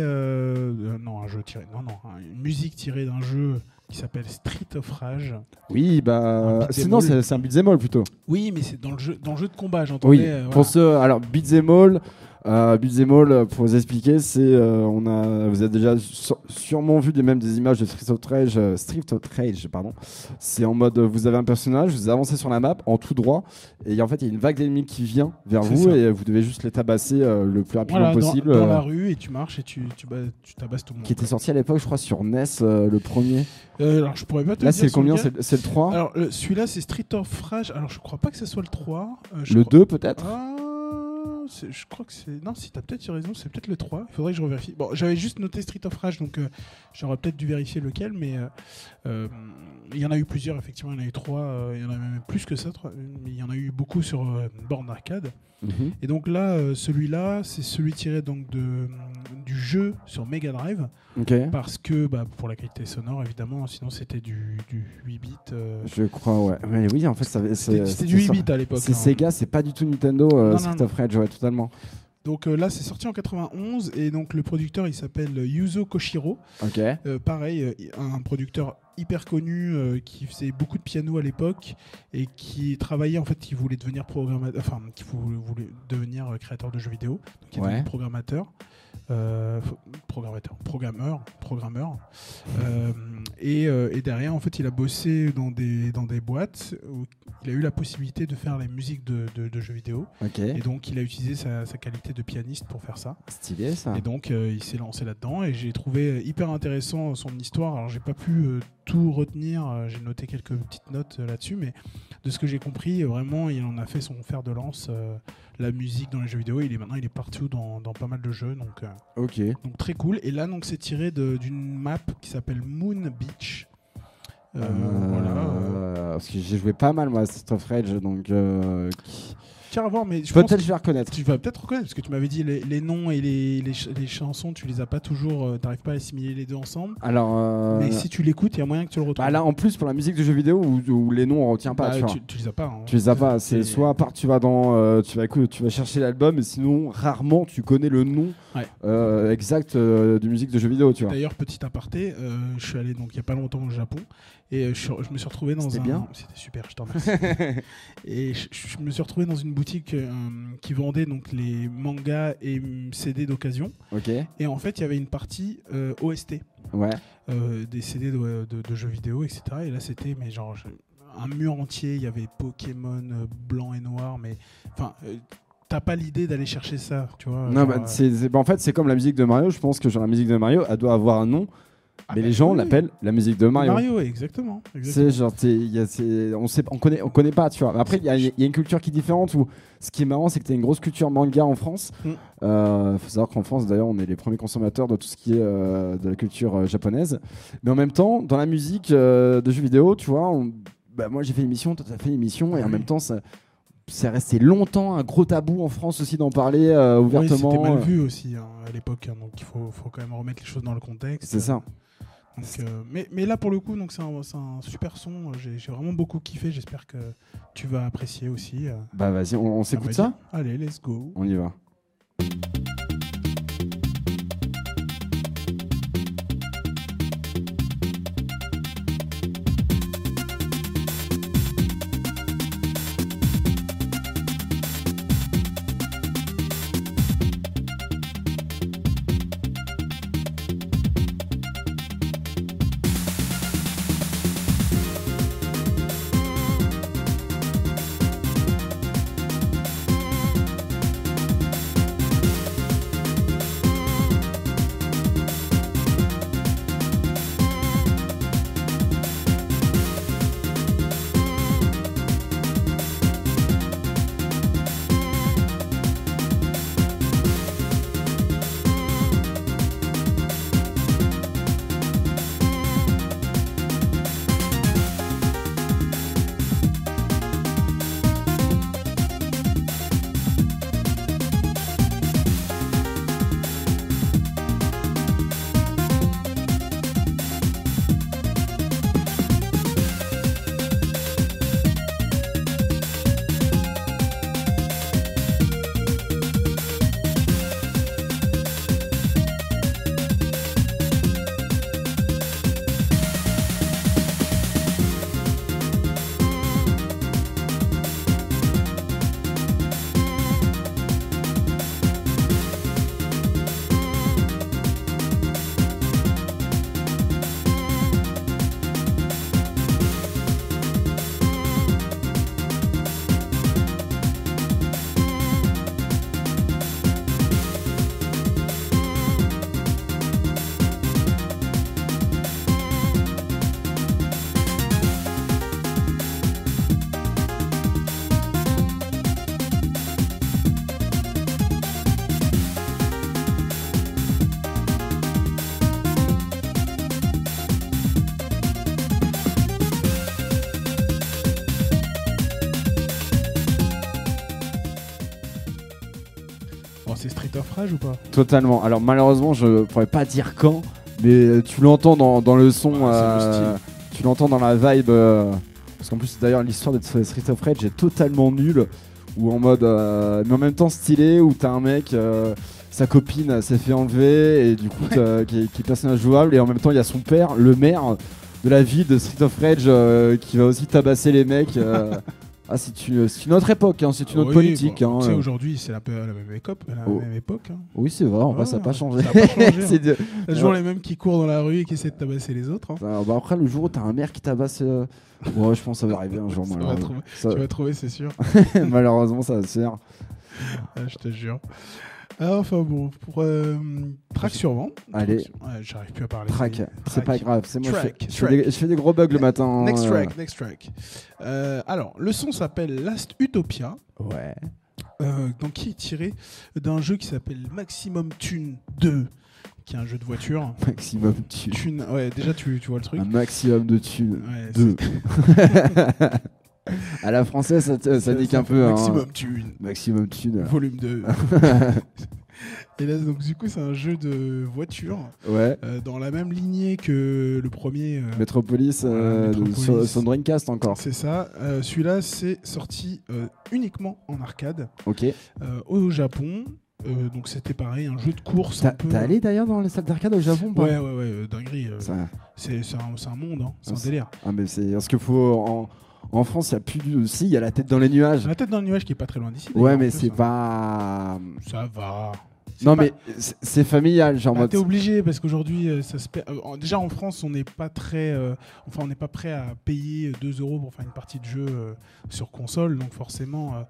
non un jeu tiré, non non, hein, une musique tirée d'un jeu qui s'appelle Street of Rage. Oui, bah. Sinon, c'est un beat'em all plutôt. Oui, mais c'est dans le jeu, dans le jeu de combat, j'entendais. Oui, pour ceux. Alors, beat'em all. Euh, all, euh, pour vous expliquer, c'est. euh, on a, vous avez déjà sur- sûrement vu des, même des images de Street of Rage. euh, Street of Rage, pardon. C'est en mode. Vous avez un personnage, vous avancez sur la map en tout droit. Et en fait, il y a une vague d'ennemis qui vient vers vous. ça. Et vous devez juste les tabasser euh, le plus rapidement Voilà, dans, possible. dans euh, la rue et tu marches et tu, tu, bas- tu tabasses tout le monde. qui était sorti à l'époque, je crois, sur NES, le premier. Alors je pourrais pas te Là, c'est combien. C'est le 3 Alors celui-là c'est Street of Rage. Alors je crois pas que ce soit le 3. euh, je Le crois- 2 peut-être Ah, je crois que c'est. Non, si t'as peut-être raison, c'est peut-être le 3. Il faudrait que je revérifie. Bon, j'avais juste noté Street of Rage, donc euh, j'aurais peut-être dû vérifier lequel, mais euh, il y en a eu plusieurs, effectivement. Il y en a eu trois. euh, il y en a même plus que ça, trois, mais il y en a eu beaucoup sur euh, borne arcade. Mhm. Et donc là, euh, celui-là, c'est celui tiré donc de, du jeu sur Mega Drive, parce que bah, pour la qualité sonore, évidemment, sinon c'était du, du 8 bits. euh, Je crois, ouais. Mais oui, en fait, c'était du 8 ça. bits à l'époque. C'est hein. Sega, c'est pas du tout Nintendo, euh, Street of Rage, ouais, totalement. Donc euh, là, c'est sorti en 91 et donc le producteur il s'appelle Yuzo Koshiro. Euh, pareil, euh, un producteur hyper connu euh, qui faisait beaucoup de piano à l'époque et qui travaillait en fait, qui voulait devenir programmateur, enfin qui voulait, devenir euh, créateur de jeux vidéo, donc qui Ouais. programmateur. Euh, programmateur, programmeur, programmeur. Euh, et, euh, et derrière, en fait, il a bossé dans des, dans des boîtes où il a eu la possibilité de faire les musiques de, de- de jeux vidéo. Et donc, il a utilisé sa, sa qualité de pianiste pour faire ça. Stylé ça. Et donc, il s'est lancé là-dedans et j'ai trouvé hyper intéressant son histoire. Alors, j'ai pas pu tout retenir, euh, j'ai noté quelques petites notes euh, là-dessus, mais de ce que j'ai compris, euh, vraiment, il en a fait son fer de lance. la musique dans les jeux vidéo, il est maintenant, il est partout dans, dans pas mal de jeux, donc, Ok. donc très cool. Et là, donc, c'est tiré d'une map qui s'appelle Moon Beach. Euh, euh, Euh, Parce que j'ai joué pas mal moi à Street of Rage, donc euh, qui- Tiens à voir, mais je peut-être je vais reconnaître. Tu vas peut-être reconnaître, parce que tu m'avais dit les, les noms et les, les, ch- les chansons, tu les as pas toujours, euh, t'arrives pas à assimiler les deux ensemble. Alors, euh, Mais si tu l'écoutes, il y a moyen que tu le retrouves. bah là en plus pour la musique de jeux vidéo où, où les noms on retient pas, Bah, tu les as pas. hein. Tu les as pas, c'est soit à part tu vas dans, euh, tu vas écouter- tu vas chercher l'album, et sinon rarement tu connais le nom Ouais. euh, exact de musique de jeux vidéo, tu vois. D'ailleurs, petit aparté, je suis allé donc il y a pas longtemps au Japon et euh, je, me suis retrouvé dans un. bien C'était super, je t'en remercie. et je, je me suis retrouvé dans une boutique euh, qui vendait donc les mangas et CD d'occasion. Ok. Et en fait, il y avait une partie euh, OST, Ouais. euh, des CD de, de- de jeux vidéo, etc. Et là, c'était mais genre un mur entier. Il y avait Pokémon blanc et noir, mais enfin. T'as pas l'idée d'aller chercher ça, tu vois. Non, bah, euh, c'est- bah, en fait, c'est comme la musique de Mario. Je pense que genre, la musique de Mario, elle doit avoir un nom, ah mais bah les gens oui, l'appellent la musique de Mario. Mario, exactement. exactement. C'est genre, il y a- on sait, on connaît, on connaît pas, tu vois. Après, il y, a- il y a une culture qui est différente. Où, ce qui est marrant, c'est que t'as une grosse culture manga en France. Mm. Euh, faut savoir qu'en France, d'ailleurs, on est les premiers consommateurs de tout ce qui est euh, de la culture euh, japonaise. Mais en même temps, dans la musique de jeux vidéo, tu vois, on- bah, moi j'ai fait l'émission, toi t'as fait l'émission, et en même temps, ça. C'est resté longtemps un gros tabou en France aussi d'en parler euh, Oui, ouvertement. c'était mal vu aussi hein, à l'époque, hein, donc il faut, faut quand même remettre les choses dans le contexte. C'est ça. Donc, euh, mais, mais là, pour le coup, donc c'est un, super son. J'ai vraiment beaucoup kiffé. J'espère que tu vas apprécier aussi. euh, Bah vas-y, on, on s'écoute va ça? Allez, let's go. On y va. Pas Totalement. Alors malheureusement, je pourrais pas dire quand, mais tu l'entends dans, dans le son, Ah, le euh, tu l'entends dans la vibe. euh, parce qu'en plus, d'ailleurs, l'histoire de Street of Rage est totalement nulle. Ou en mode, euh, mais en même temps stylé, où t'as un mec, euh, sa copine s'est fait enlever, et du coup, t'as- qui, est- qui est personnage jouable, et en même temps, il y a son père, le maire de la ville de Street of Rage, euh, qui va aussi tabasser les mecs. ah, c'est une, autre époque, hein, c'est une autre Oui, politique. bon, hein, tu euh. aujourd'hui, c'est peu la même époque. La Oh. même époque hein. Oui, c'est vrai, en vrai, Ouais, ça n'a pas changé. ça a pas changé, C'est de- toujours les mêmes qui courent dans la rue et qui essaient de tabasser les autres. hein. Bah, après, le jour où t'as un maire qui tabasse. euh, Ouais, je pense que ça va arriver un jour, Ça va malheureusement. trouver- Ça- Tu vas trouver, c'est sûr. malheureusement, ça va se faire. Ah, je te jure. Ah, enfin bon, pour euh, track suivant. Allez. Ouais, J'arrive plus à parler. Track, c'est pas grave. C'est moi, je fais, Track, je, fais des, je fais des gros bugs le matin. Next euh. track, next track. Euh, alors, le son s'appelle Last Utopia, Ouais. euh, donc qui est tiré d'un jeu qui s'appelle Maximum Tune 2, qui est un jeu de voiture. Maximum thunes. Tune, ouais, déjà tu, tu vois le truc. Un maximum de thunes. Ouais, Deux. à la française, ça, ça c'est- nique ça un peu. hein. Maximum Tune, Maximum thunes. volume 2. Et là, donc, du coup, c'est un jeu de voiture Ouais. euh, dans la même lignée que le premier. euh, Metropolis, euh, Voilà, de- Metropolis. sur, sur Dreamcast encore. c'est ça. Euh, Celui-là, c'est sorti uniquement en arcade Ok. au Japon. Donc, c'était pareil, un jeu de course. T'as peu... t'es allé d'ailleurs dans les salles d'arcade au Japon Ouais, ouais, ouais, dinguerie. Ça- c'est c'est un, c'est un monde, hein, c'est un Ah, délire. Ah mais c'est parce qu'il faut en, En France, il y a plus. de- Si, il y a la tête dans les nuages. La tête dans le nuage qui est pas très loin d'ici. Ouais, mais c'est hein. pas. Ça va. Non, pas- mais c'est- familial, genre. en Bah, mode- t'es obligé parce qu'aujourd'hui, euh, ça se euh, déjà en France, on n'est pas très, euh, enfin, on n'est pas prêt à payer 2 euros pour faire une partie de jeu euh, sur console, donc forcément. euh,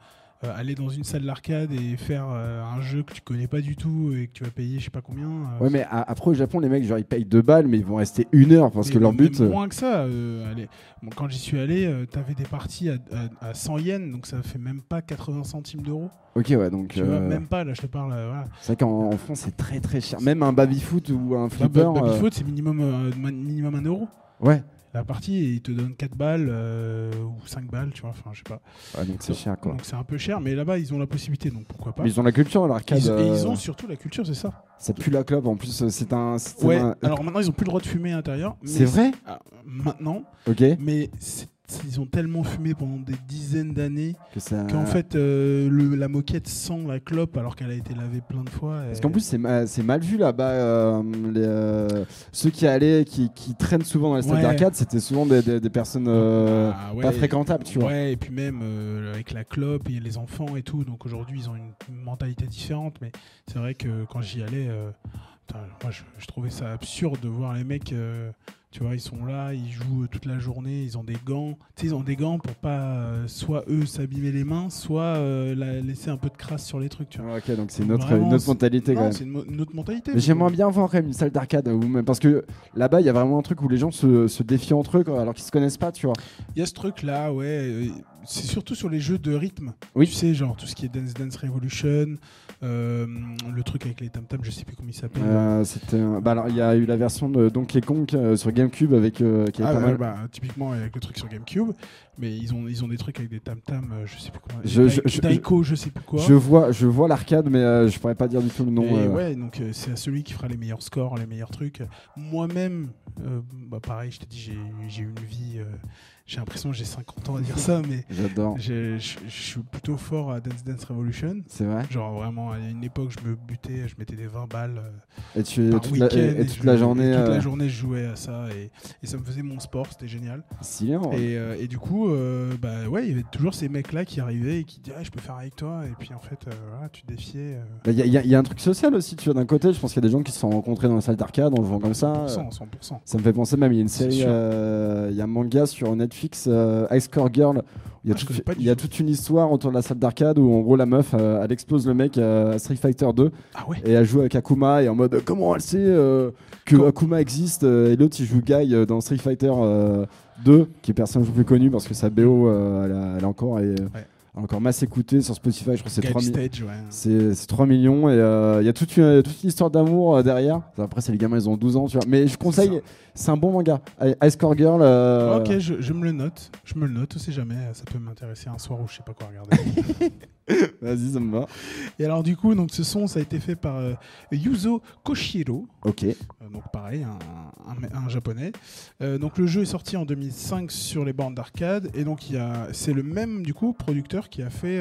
euh, aller dans une salle d'arcade et faire euh, un jeu que tu connais pas du tout et que tu vas payer je sais pas combien. euh, Ouais, mais a- après au Japon, les mecs, genre, ils payent 2 balles, mais ils vont rester une heure parce que leur but. Moins que ça. allez. Bon, quand j'y suis allé, t'avais des parties à, à- à 100 yens, donc ça fait même pas 80 centimes d'euros. Ok, ouais, donc. Tu vois, même pas, là je te parle. voilà. C'est vrai qu'en en France, c'est très très cher. Même un baby-foot ou un Bah, flipper. bah, Babyfoot, c'est minimum, minimum 1 euro. Ouais. La partie, et ils te donnent 4 balles euh, ou 5 balles, tu vois, enfin je sais pas. Ouais, donc c'est cher quoi. Donc c'est un peu cher, mais là-bas ils ont la possibilité, donc pourquoi pas. Mais ils ont la culture, l'arcade. Ils- et ils euh, ont surtout la culture, c'est ça. Ça pue la clope. En plus, euh, c'est un. Ouais, un- alors maintenant ils ont plus le droit de fumer à l'intérieur. mais C'est vrai Ah, Maintenant, Ok. mais c'est- ils ont tellement fumé pendant des dizaines d'années ça... qu'en fait euh, le- la moquette sent la clope alors qu'elle a été lavée plein de fois. Parce qu'en plus, c'est ma- c'est mal vu là-bas. euh, euh, ceux qui allaient, qui, qui traînent souvent dans les stades Ouais. d'arcade, c'était souvent des, des- des personnes Ah, ouais, pas fréquentables, tu vois. Ouais, et puis même avec la clope et les enfants et tout. Donc aujourd'hui, ils ont une, mentalité différente. Mais c'est vrai que quand j'y allais, putain, moi je, je trouvais ça absurde de voir les mecs. Euh, tu vois, ils sont là, ils jouent euh, toute la journée, ils ont des gants. Tu sais, ils ont des gants pour pas euh, soit eux s'abîmer les mains, soit euh, la- laisser un peu de crasse sur les trucs. Tu vois. Ouais, ok, donc c'est une autre, Vraiment, une autre c'est- mentalité quand Non, même. c'est une, autre mentalité. Mais j'aimerais bien voir quand même une salle d'arcade même- parce que là-bas il y a vraiment un truc où les gens se, se défient entre eux quoi, alors qu'ils se connaissent pas, tu vois. Il y a ce truc là, ouais. C'est surtout sur les jeux de rythme. Oui. Tu sais, genre tout ce qui est Dance Dance Revolution, euh, le truc avec les tam tams, je sais plus comment il s'appelle. Euh, c'était bah alors il y a eu la version de Donkey Kong euh, sur GameCube avec qui Ah, pas ouais, mal. bah, typiquement avec le truc sur GameCube, mais ils ont, ils ont des trucs avec des tam tams, je sais plus comment. Je- Dai- je- je- Daiko, je sais plus quoi. Je vois, je vois l'arcade, mais je pourrais pas dire du tout le nom. Et ouais, donc c'est à celui qui fera les meilleurs scores, les meilleurs trucs. Moi-même, bah, pareil, je te dis, j'ai j'ai eu une vie. Euh, j'ai l'impression que j'ai 50 ans à dire ça, mais J'adore. je suis plutôt fort à Dance Dance Revolution. C'est vrai? Genre vraiment, à une époque, je me butais, je mettais des 20 balles euh, Et tu par toute la, et- toute je- la journée. et toute euh, la journée, je jouais à ça et, et ça me faisait mon sport, c'était génial. vrai. Et, euh, et du coup, euh, bah ouais, il y avait toujours ces mecs-là qui arrivaient et qui disaient, Ah, je peux faire avec toi. Et puis en fait, euh, voilà, tu te défiais. euh, Il y, a- y a- y a un truc social aussi, tu vois, d'un côté, je pense qu'il y a des gens qui se sont rencontrés dans la salle d'arcade en jouant comme ça. 100%, 100%. Ça me fait penser même, il y a une série, euh, il y a un manga sur Netflix, euh, High Score Girl. Il y a, Ah, tout- il y a toute une histoire autour de la salle d'arcade où en gros la meuf euh, elle explose le mec à Street Fighter 2 Ah ouais et elle joue avec Akuma et en mode comment elle sait euh, que Akuma existe euh, et l'autre il joue Guy euh, dans Street Fighter euh, 2 qui est personnage le plus connu parce que sa BO euh, elle, a, elle a encore, est- a encore masse écoutée sur Spotify je crois c'est Guide 3 mi- ouais. c'est c'est 3 millions et euh, il y a toute une, toute une histoire d'amour euh, derrière. Après, c'est les gamins, ils ont 12 ans, tu vois. Mais je conseille. C'est un bon manga. High Score Girl. euh, Ok, je, je me le note. Je me le note, on sait jamais. Ça peut m'intéresser un soir où je sais pas quoi regarder. Vas-y, ça me va. Et alors, du coup, donc, ce son, ça a été fait par euh, Yuzo Koshiro. Ok. Euh, donc pareil, un, un- un japonais. Donc le jeu est sorti en 2005 sur les bornes d'arcade et donc c'est le même du coup producteur qui a fait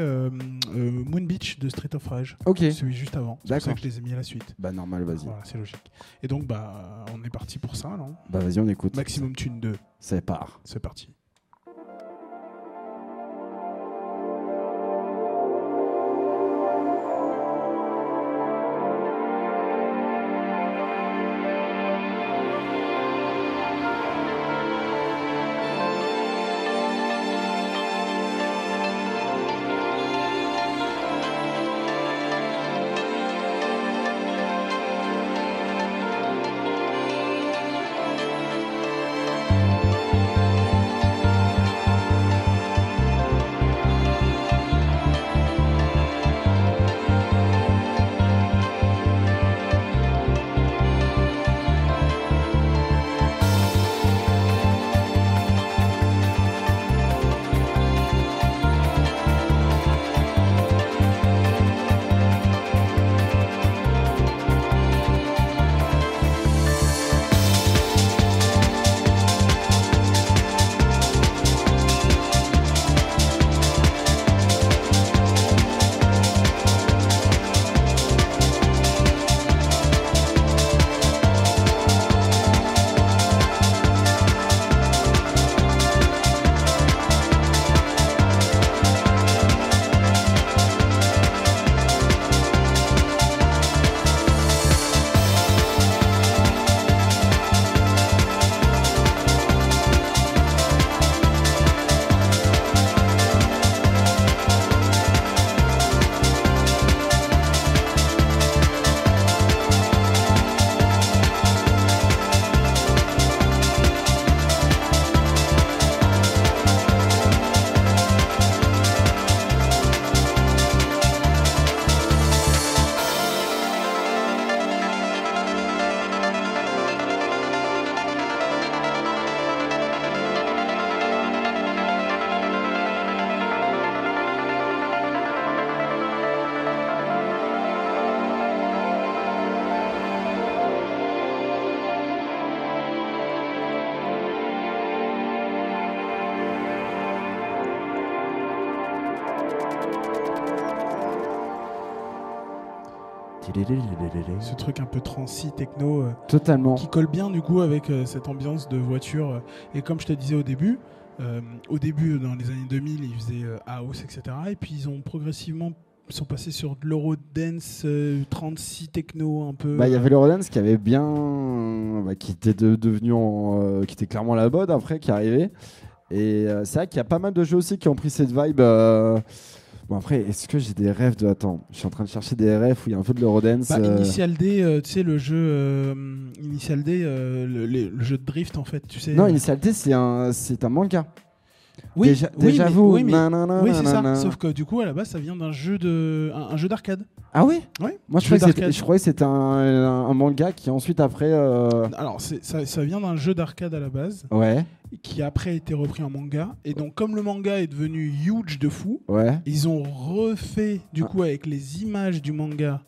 Moon Beach de Street of Rage, Ok. celui juste avant. C'est pour D'accord. ça que je les ai mis à la suite. Bah, normal, vas-y. Voilà, c'est logique. Et donc bah on est parti pour ça, non Bah, vas-y, on écoute. Maximum Tune 2, C'est part. c'est parti. Ce truc un peu transi, techno, euh, Totalement. qui colle bien du coup avec euh, cette ambiance de voiture. euh. Et comme je te disais au début, euh, au début, dans les années 2000, ils faisaient euh, house, etc. Et puis ils ont progressivement sont passés sur de l'eurodance, euh, 36 techno un peu. Bah, il y avait l'Eurodance qui avait bien, bah, qui était de- devenu, en, euh, qui était clairement la mode après, qui arrivait. Et euh, c'est vrai qu'il y a pas mal de jeux aussi qui ont pris cette vibe. Bon après, est-ce que j'ai des rêves de attends Je suis en train de chercher des rêves où il y a un peu de l'Eurodance. Bah, euh. Initial D, euh, tu sais, le jeu euh, Initial D, euh, le, le jeu de drift en fait, tu sais. Non, Initial D, c'est un, c'est un manga. Oui, déjà, oui, déjà mais- vu. oui, mais- nanana, oui, c'est ça. Sauf que du coup, à la base, ça vient d'un jeu de, un, un jeu d'arcade. Ah oui Ouais. Moi, je je croyais que c'était un, un- un manga qui ensuite après. euh, Alors, ça, ça vient d'un jeu d'arcade à la base, Ouais, qui a après été repris en manga. Et donc, comme le manga est devenu huge de fou, ouais, ils ont refait du Ah. coup avec les images du manga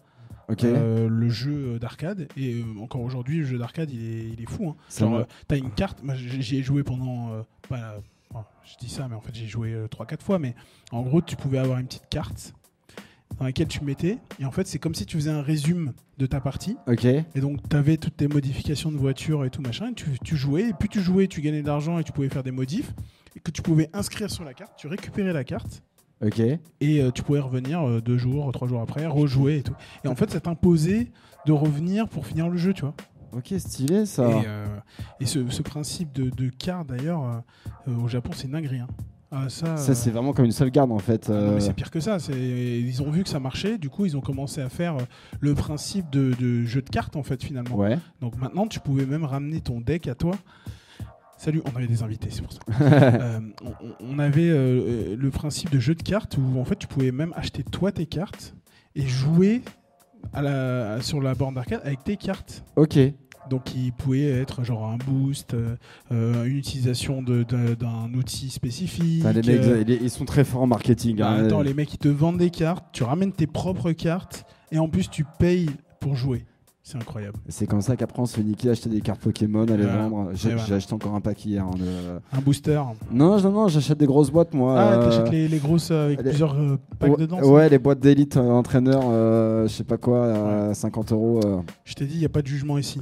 euh, le jeu d'arcade. Et euh, encore aujourd'hui, le jeu d'arcade, il est, il est fou. Hein. Genre, euh, t'as une carte. J'y ai joué pendant. euh, pas, bon, je dis ça, mais en fait, j'ai joué 3-4 fois. Mais en gros, tu pouvais avoir une petite carte dans laquelle tu mettais. Et en fait, c'est comme si tu faisais un résumé de ta partie. Ok, Et donc, tu avais toutes tes modifications de voiture et tout machin. Et tu, tu jouais. Et plus tu jouais, tu gagnais de l'argent et tu pouvais faire des modifs. Et que tu pouvais inscrire sur la carte. Tu récupérais la carte. ok. Et euh, tu pouvais revenir euh, deux jours, trois jours après, rejouer et tout. Et en fait, ça t'imposait de revenir pour finir le jeu, tu vois. Ok, stylé ça. Et, euh, et ce, ce principe de, de carte, d'ailleurs, euh, au Japon, c'est dinguerie. hein. Ah, ça, Ça, euh, c'est vraiment comme une sauvegarde en fait. ah non, euh. mais c'est pire que ça. C'est- Ils ont vu que ça marchait, du coup, ils ont commencé à faire le principe de, de jeu de cartes, en fait, finalement. Ouais. Donc maintenant, tu pouvais même ramener ton deck à toi. Salut, on avait des invités, c'est pour ça. Euh, on, on avait euh, le principe de jeu de cartes où en fait tu pouvais même acheter toi tes cartes et jouer à la, sur la borne d'arcade avec tes cartes. ok. Donc il pouvait être genre un boost, euh, euh, une utilisation d'un outil spécifique. Les mecs, euh, ils- sont très forts en marketing. bah, hein. attends, les mecs ils te vendent des cartes, tu ramènes tes propres cartes et en plus tu payes pour jouer. C'est incroyable. C'est comme ça qu'après on se fait niquer, acheter des cartes Pokémon, à les vendre. J'ai acheté encore un pack hier. hein, de- Un booster. Non, non, non, j'achète des grosses boîtes moi. Ah, euh, t'achètes les, les grosses avec les- plusieurs euh, packs ouais, dedans Ouais, les boîtes d'élite euh, entraîneur, je sais pas quoi, à 50 euros. Je t'ai dit, il n'y a pas de jugement ici.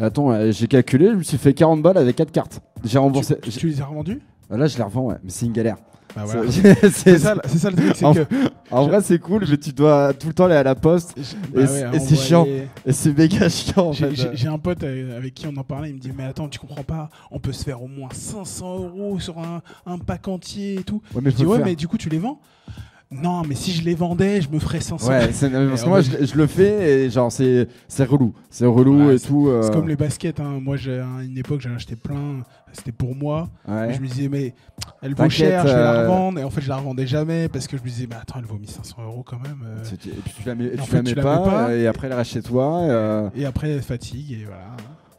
Attends, euh, j'ai calculé, je me suis fait 40 balles avec 4 cartes. J'ai remboursé. Tu, les as revendus Ah, Là, je les revends, ouais, mais c'est une galère. Bah voilà. C'est- ça, le truc, c'est que. En vrai, c'est cool, mais tu dois tout le temps aller à la poste Bah et ouais, c'est- et envoyer- c'est chiant. et c'est méga chiant. en J'ai- fait. J'ai j'ai un pote avec qui on en parlait, il me dit Mais attends, tu comprends pas, on peut se faire au moins 500 euros sur un, un pack entier et tout. Ouais, mais Je dis Ouais, mais du coup, tu les vends Non, mais si je les vendais, je me ferais 500 Ouais, c'est- parce que moi je, je le fais et genre c'est c'est relou, c'est relou Ouais, et tout. euh, C'est comme les baskets. hein. Moi, j'ai à une époque, j'en acheté plein. C'était pour moi. ouais. Je me disais, mais elle vaut cher, je vais la euh, revendre. Et en fait, je la revendais jamais parce que je me disais, mais attends, elle vaut 1500 euros quand même. euh. Et puis tu la mets, tu fait, la tu mets la pas, mets pas. et après elle reste chez toi. euh, Et après, elle fatigue et voilà.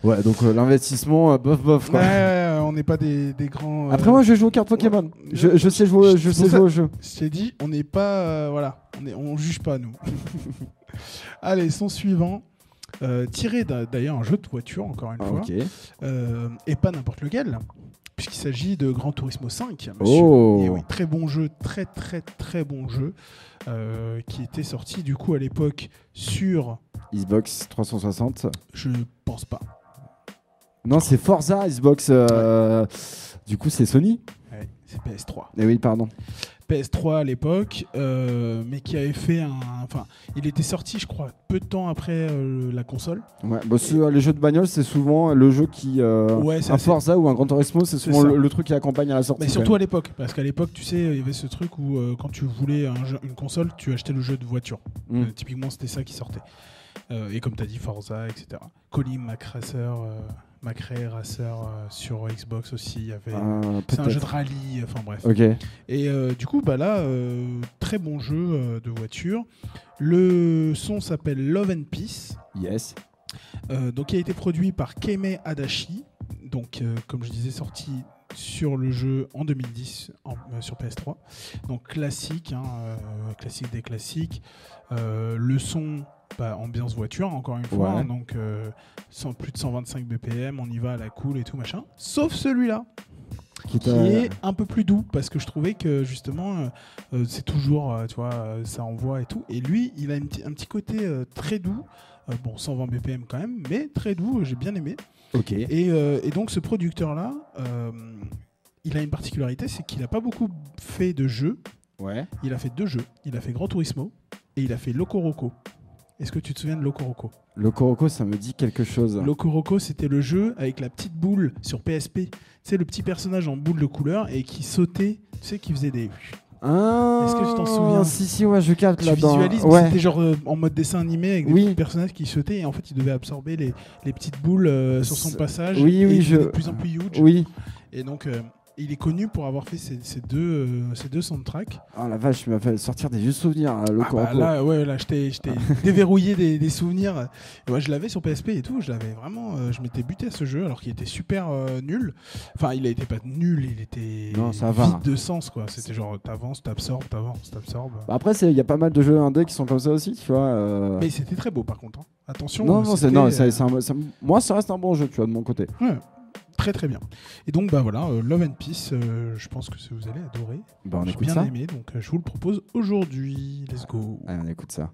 Ouais, donc euh, l'investissement, euh, bof bof Ouais, quoi. ouais, on n'est pas des, des grands. euh, Après moi je joue aux cartes Pokémon. Je, je sais jouer, je sais jouer au jeu. Je t'ai dit, on n'est pas. voilà, on, est, on juge pas, nous. Allez, son suivant. tiré d'ailleurs un jeu de voiture, encore une Ah, fois. et pas n'importe lequel, puisqu'il s'agit de Gran Turismo 5. Monsieur. Oh. Et oui, très bon jeu, très très très bon jeu, euh, qui était sorti du coup à l'époque sur. Xbox 360. Je pense pas. Non, c'est Forza Xbox. euh, Du coup, c'est Sony. Ouais, c'est PS3. Eh oui, pardon. PS3 à l'époque, euh, mais qui avait fait un. Enfin, il était sorti, je crois, peu de temps après euh, la console. Ouais, bah, ce- les jeux de bagnole, c'est souvent le jeu qui. euh, Ouais, c'est un assez- Forza ou un Gran Turismo, c'est souvent le, le truc qui accompagne à la sortie. Mais surtout à l'époque, parce qu'à l'époque, tu sais, il y avait ce truc où euh, quand tu voulais un jeu- une console, tu achetais le jeu de voiture. Mm. Euh, typiquement, c'était ça qui sortait. Euh, et comme tu as dit, Forza, etc. Colin McRacer, euh, McRae Racer euh, sur Xbox aussi. Il y avait. Ah, c'est un jeu de rallye, enfin bref. Et euh, du coup, bah là, euh, très bon jeu euh, de voiture. Le son s'appelle Love and Peace. Yes. Euh, donc, il a été produit par Keimei Adachi. Donc, euh, comme je disais, sorti sur le jeu en 2010 en- euh, sur PS3. Donc, classique, hein, euh, classique des classiques. Euh, le son, bah, ambiance voiture, encore une fois. Ouais. hein, donc, euh, sans plus de 125 BPM, on y va à la cool et tout machin. Sauf celui-là. Qui, qui est un peu plus doux parce que je trouvais que justement euh, euh, c'est toujours tu vois ça envoie et tout et lui il a une un petit côté très doux bon 120 bpm quand même mais très doux j'ai bien aimé Ok. et, et donc ce producteur là il a une particularité c'est qu'il a pas beaucoup fait de jeux Ouais. il a fait deux jeux il a fait Gran Turismo et il a fait Loco Roco est-ce que tu te souviens de Loco Roco Le Coroco, ça me dit quelque chose. Loco Roco, c'était le jeu avec la petite boule sur PSP. Tu sais, le petit personnage en boule de couleur et qui sautait, tu sais, qui faisait des. Ah, Est-ce que tu t'en souviens? Si, si, ouais, je capte Tu là-dedans. visualises, Ouais. c'était genre euh, en mode dessin animé avec des Oui. petits personnages qui sautaient et en fait, il devait absorber les, les petites boules euh, sur son passage. oui, et oui, il je- de plus en plus huge. Oui. Et donc, euh, il est connu pour avoir fait ces, ces deux, euh, ces deux soundtracks. Oh la vache, tu m'as fait sortir des vieux souvenirs, hein, le Ah bah là, ouais, là, je t'ai déverrouillé des, des souvenirs. Et ouais, je l'avais sur PSP et tout. Je l'avais vraiment. euh, je m'étais buté à ce jeu alors qu'il était super euh, nul. Enfin, il était pas nul, il était Non, ça va. vide de sens quoi. C'était genre t'avances, t'absorbes, t'avances, t'absorbes. Bah après, il y a pas mal de jeux indés qui sont comme ça aussi, tu vois. Mais c'était très beau par contre. hein. Attention. Non, non, c'est, moi, ça reste un bon jeu, tu vois, de mon côté. ouais, très très bien. Et donc bah voilà, euh, Love and Peace. euh, je pense que vous allez adorer. Bah, on J'ai bien ça. aimé, donc euh, je vous le propose aujourd'hui. Let's go. Allez, on écoute ça.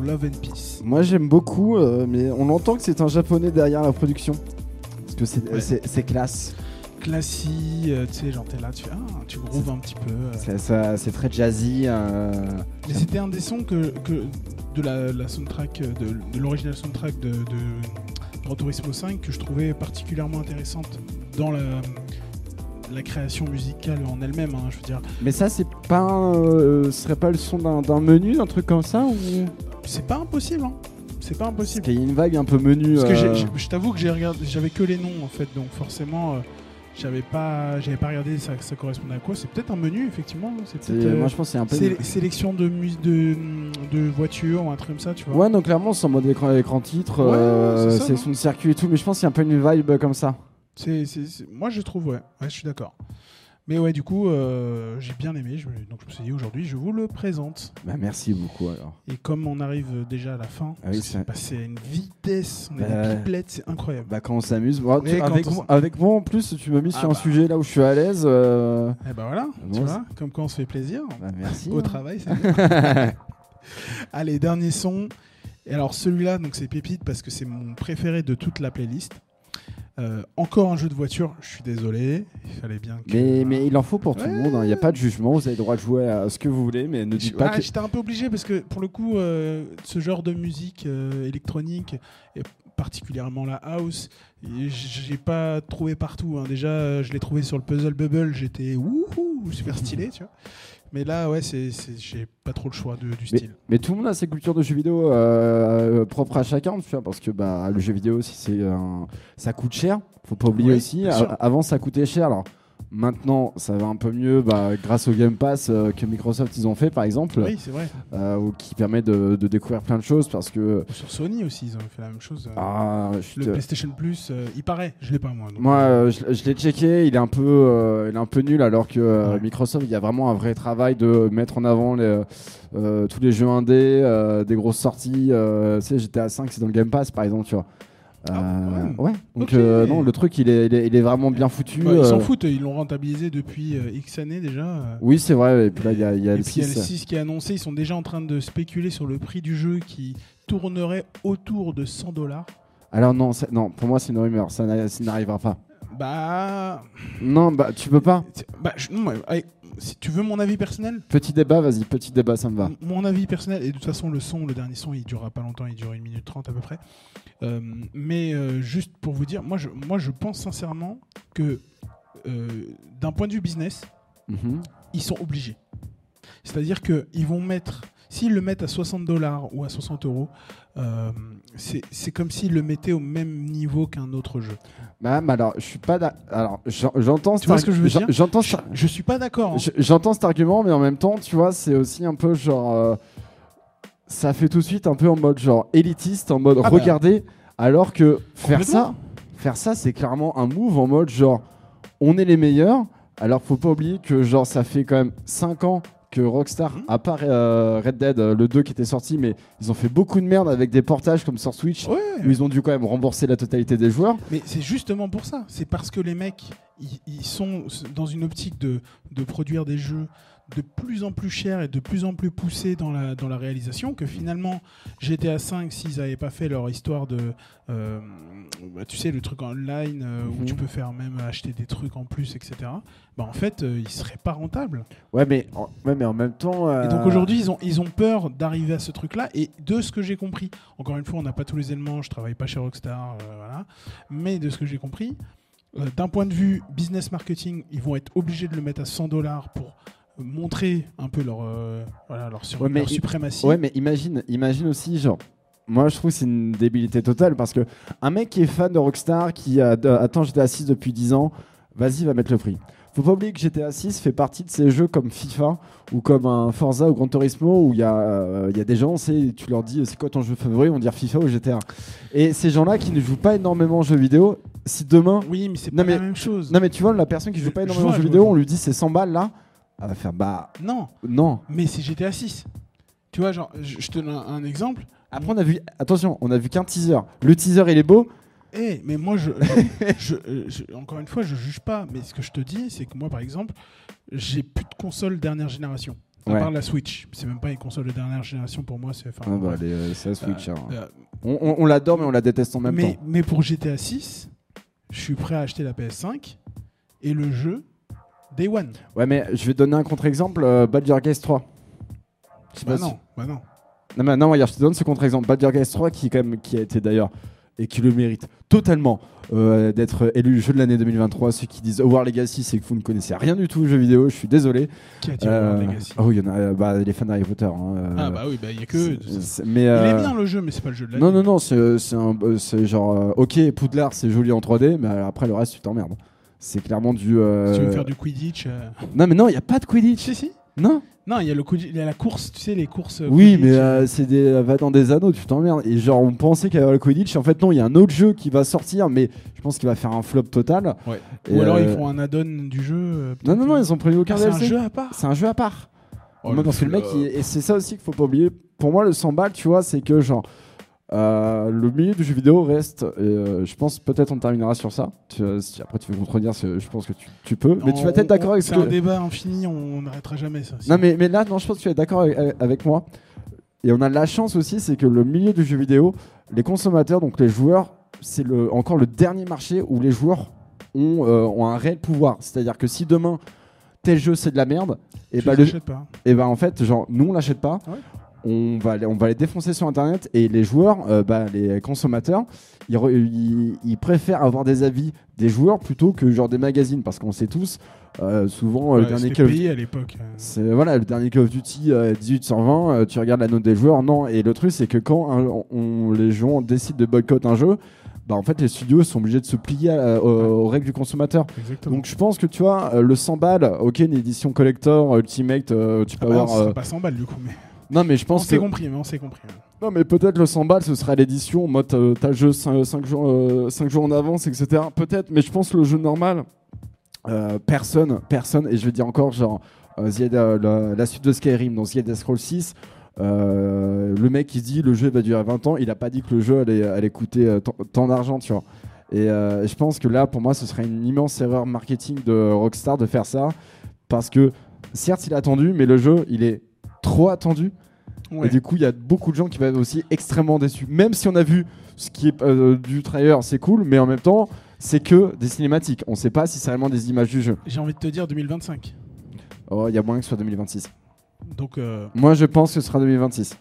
Love and Peace Moi, j'aime beaucoup, euh, mais on entend que c'est un japonais derrière la production. Parce que c'est, Ouais. classe. classique, euh, tu sais, genre t'es là, tu ah, tu grooves un petit peu. euh. C'est- très jazzy. Mais c'était un des sons que, que de la, la soundtrack, de, de l'original soundtrack de, de Gran Turismo 5 que je trouvais particulièrement intéressante dans la, la création musicale en elle-même, hein, je veux dire. Mais ça, c'est pas, un- euh, ce serait pas le son d'un d'un menu, d'un truc comme ça ou? C'est pas impossible, hein. C'est pas impossible. qu'il y a une vibe un peu menu. Parce que j'ai- euh, j'ai- je t'avoue que j'ai regardé, j'avais que les noms en fait, donc forcément, euh, j'avais pas, j'avais pas regardé ça, ça correspondait à quoi. C'est peut-être un menu effectivement. C'est c'est- peut-être euh, moi, je pense que c'est un peu. sé- sélection de mus de, de voitures ou un truc comme ça, tu vois. Ouais, donc clairement, c'est en mode écran, écran titre, Ouais, euh, c'est ça, c'est non son circuit et tout, mais je pense qu'il y a un peu une vibe comme ça. C'est, c'est- c'est- moi je trouve, ouais, ouais, je suis d'accord. Mais ouais, du coup, euh, j'ai bien aimé, je, donc je me suis dit aujourd'hui, je vous le présente. Bah, merci beaucoup alors. Et comme on arrive déjà à la fin, Ah oui, c'est- c'est passé à une vitesse, on a Bah, des c'est incroyable. Bah, quand on s'amuse. Tu- avec, on avec moi en plus, tu m'as mis Ah sur un bah. sujet là où je suis à l'aise. euh, Et bah voilà, Bon, tu vois, comme quand on se fait plaisir. Bah, merci. Au hein. travail, c'est bien. Allez, dernier son. Et alors celui-là, donc c'est pépite parce que c'est mon préféré de toute la playlist. Euh, encore un jeu de voiture, je suis désolé, il fallait bien que... Mais, mais il en faut pour tout le Ouais. monde, il n'y a pas de jugement, vous avez le droit de jouer à ce que vous voulez, mais ne dites pas que. J'étais un peu obligé parce que pour le coup, euh, ce genre de musique euh, électronique, et particulièrement la house, j'ai pas trouvé partout. hein. Déjà, je l'ai trouvé sur le Puzzle Bubble, j'étais wouhou, super stylé, tu vois. Mais là, ouais, c'est, j'ai pas trop le choix de- du style. Mais tout le monde a ses cultures de jeux vidéo euh, propres à chacun, tu vois, parce que bah, le jeu vidéo aussi, c'est un- ça coûte cher. Faut pas oublier Oui, aussi. avant, ça coûtait cher. Alors maintenant, ça va un peu mieux bah, grâce au Game Pass euh, que Microsoft ils ont fait, par exemple, Oui, c'est vrai. euh, ou qui permet de, de découvrir plein de choses parce que. Sur Sony aussi, ils ont fait la même chose. euh, Ah, le te- PlayStation Plus, euh, il paraît, je l'ai pas moi. donc, Moi, euh, je, je l'ai checké, il est un peu, euh, il est un peu nul, alors que Ouais. Microsoft, il y a vraiment un vrai travail de mettre en avant les, euh, tous les jeux indés, euh, des grosses sorties. Euh, tu sais, GTA 5, c'est dans le Game Pass, par exemple, tu vois. Ah, Euh, ouais. ouais. Donc euh, non, le truc, il est, il est, il est vraiment bien foutu. bah, ils s'en euh. foutent, ils l'ont rentabilisé depuis euh, X années déjà. Oui, c'est vrai. Et puis là, il y a, y a Et le puis il y a le 6. 6 qui est annoncé, ils sont déjà en train de spéculer sur le prix du jeu qui tournerait autour de 100 dollars. Alors non, c'est- non, pour moi, c'est une rumeur. Ça n'a- ça n'arrivera pas. Bah, Non, bah tu peux pas. bah je- non, mais, allez, si tu veux mon avis personnel, Petit débat, vas-y, petit débat, ça me va. m- mon avis personnel, et de toute façon le son, le dernier son, il durera pas longtemps, il dure une minute trente à peu près. Euh, mais euh, juste pour vous dire, moi je, moi je pense sincèrement que euh, d'un point de vue business, Mhm. ils sont obligés. C'est-à-dire qu'ils vont mettre, s'ils le mettent à 60 dollars ou à 60 euros, euh, c'est comme s'ils le mettaient au même niveau qu'un autre jeu. Bah, mais alors, je suis pas. Alors, j'en- j'entends. cet vois ce que je veux dire J'entends. Je, suis pas d'accord. hein. Je- J'entends cet argument, mais en même temps, tu vois, c'est aussi un peu genre. euh, ça fait tout de suite un peu en mode genre élitiste, en mode Ah bah. regardez, alors que faire ça, faire ça, c'est clairement un move en mode genre on est les meilleurs. Alors faut pas oublier que genre ça fait quand même 5 ans que Rockstar, Mhm. à part euh, Red Dead, euh, le 2 qui était sorti, mais ils ont fait beaucoup de merde avec des portages comme sur Switch, Ouais, où ils ont dû quand même rembourser la totalité des joueurs. mais c'est justement pour ça. C'est parce que les mecs, ils, ils sont dans une optique de, de produire des jeux de plus en plus chers et de plus en plus poussés dans la, dans la réalisation que finalement GTA 5 s'ils n'avaient pas fait leur histoire de euh, bah, tu sais le truc online euh, où Mhm. tu peux faire même acheter des trucs en plus etc bah en fait euh, ils seraient pas rentables Ouais, mais en, ouais, mais en même temps. et donc euh, aujourd'hui ils ont, ils ont peur d'arriver à ce truc là et de ce que j'ai compris encore une fois on n'a pas tous les éléments je travaille pas chez Rockstar euh, voilà mais de ce que j'ai compris euh, d'un point de vue business marketing ils vont être obligés de le mettre à 100 dollars pour montrer un peu leur, euh, voilà, leur, sur- Ouais, leur suprématie. Ouais, mais imagine, imagine aussi, genre, moi je trouve que c'est une débilité totale parce que un mec qui est fan de Rockstar, qui a, de- attend GTA 6 depuis 10 ans, vas-y, va mettre le prix. Faut pas oublier que GTA 6 fait partie de ces jeux comme FIFA ou comme un Forza ou Gran Turismo où il y, a, euh, y a des gens, tu leur dis c'est quoi ton jeu favori, ils vont dire FIFA ou GTA. Et ces gens-là qui ne jouent pas énormément aux jeux vidéo, si demain. Oui, mais c'est pas mais- la même chose. Non mais tu vois, la personne qui Je- joue pas énormément aux jeux je vidéo, on lui dit c'est 100 balles là, elle va faire bah Non, non. mais c'est GTA 6. Tu vois, genre, je, je te donne un, un exemple. Après on a vu, attention, on a vu qu'un teaser. Le teaser il est beau, Eh, mais moi, je, je, je- je- encore une fois, je juge pas. Mais ce que je te dis, c'est que moi, par exemple, j'ai plus de console dernière génération. À Ouais. part la Switch. C'est même pas une console de dernière génération pour moi. C'est. enfin, Ah bah, bref. les, euh, c'est la Switch. hein. Euh, On, on- on l'adore, mais on la déteste en même mais, temps. mais pour GTA 6, je suis prêt à acheter la PS5 et le jeu Day One. Ouais, mais je vais donner un contre-exemple euh, Baldur's Gate 3. Je sais Bah pas si- non, bah non. Non, mais non, regarde, je te donne ce contre-exemple. Baldur's Gate 3 qui, quand même, qui a été d'ailleurs et qui le mérite totalement euh, d'être élu jeu de l'année 2023. Ceux qui disent War Legacy, c'est que vous ne connaissez rien du tout aux jeux vidéo. Je suis désolé. Qui a dit Euh, Hogwarts Legacy oh, il y en a euh, bah, les fans d'Harry Potter. hein, euh, Ah bah oui, bah il y a que. c'est- c'est- mais, Il euh, est bien le jeu, mais c'est pas le jeu de l'année. Non, non, non, c'est c'est un- euh, c'est genre, euh, ok, Poudlard, c'est joli en 3D, mais après le reste, tu t'emmerdes. C'est clairement du. euh, Si tu veux faire du Quidditch. euh, Non, mais non, il n'y a pas de Quidditch. Si, si. Non. Non, il y a le Quidditch- il y a la course, tu sais, les courses. euh, Oui, Quidditch, mais c'est des va dans des anneaux, tu t'emmerdes. Et genre, on pensait qu'il y avait le Quidditch. En fait, non, il y a un autre jeu qui va sortir, mais je pense qu'il va faire un flop total. Ouais. Ou alors ils font un add-on du jeu. Non, non, non, ils ont prévu aucun ah, c'est un jeu à part. C'est un jeu à part. Oh, Moi, parce que le mec, il- et c'est ça aussi qu'il faut pas oublier. Pour moi, le 100 balles, tu vois, c'est que genre. Euh, le milieu du jeu vidéo reste, euh, je pense peut-être on terminera sur ça. Tu, euh, si après tu veux contredire, je pense que tu, tu peux. Mais tu vas être d'accord avec ce C'est que. un débat infini, on n'arrêtera jamais ça. Non mais, mais là, non, je pense que tu es d'accord avec, avec moi. Et on a la chance aussi, c'est que le milieu du jeu vidéo, les consommateurs, donc les joueurs, c'est le, encore le dernier marché où les joueurs ont, ont un réel pouvoir. C'est-à-dire que si demain tel jeu c'est de la merde, et Tu bah, le, achètes pas. et bah en fait, genre nous on l'achète pas. Ouais? On va, les- on va les défoncer sur internet et les joueurs, euh, bah, les consommateurs, ils, re- ils- ils préfèrent avoir des avis des joueurs plutôt que genre des magazines parce qu'on sait tous euh, souvent euh, le dernier Call of payé à l'époque. c'est voilà le dernier Call of Duty euh, 18 sur 20 euh, tu regardes la note des joueurs non et le truc c'est que quand un- on- les joueurs décident de boycotter un jeu bah en fait les studios sont obligés de se plier aux, règles du consommateur Exactement. donc je pense que tu vois euh, le 100 balles ok une édition collector ultimate euh, tu Ah peux bah non, avoir euh, pas 100 balles du coup, mais non mais je on pense s'est que compris, mais on s'est compris. non mais peut-être le 100 balles ce sera l'édition en mode euh, t'as le jeu 5, jours, 5 jours en avance etc peut-être mais je pense que le jeu normal euh, personne personne et je vais dire encore genre euh, la, la suite de Skyrim dans The Elder Scrolls 6 euh, le mec il dit le jeu va durer 20 ans il a pas dit que le jeu allait, allait coûter euh, tant- d'argent tu vois et euh, je pense que là pour moi ce serait une immense erreur marketing de Rockstar de faire ça parce que certes il est attendu mais le jeu il est trop attendu Ouais. et du coup, il y a beaucoup de gens qui vont être aussi extrêmement déçus. Même si on a vu ce qui est euh, du trailer, c'est cool, mais en même temps, c'est que des cinématiques. On sait pas si c'est vraiment des images du jeu. J'ai envie de te dire 2025. Oh, Il y a moyen que ce soit 2026. Donc, euh, Moi, je pense que ce sera 2026.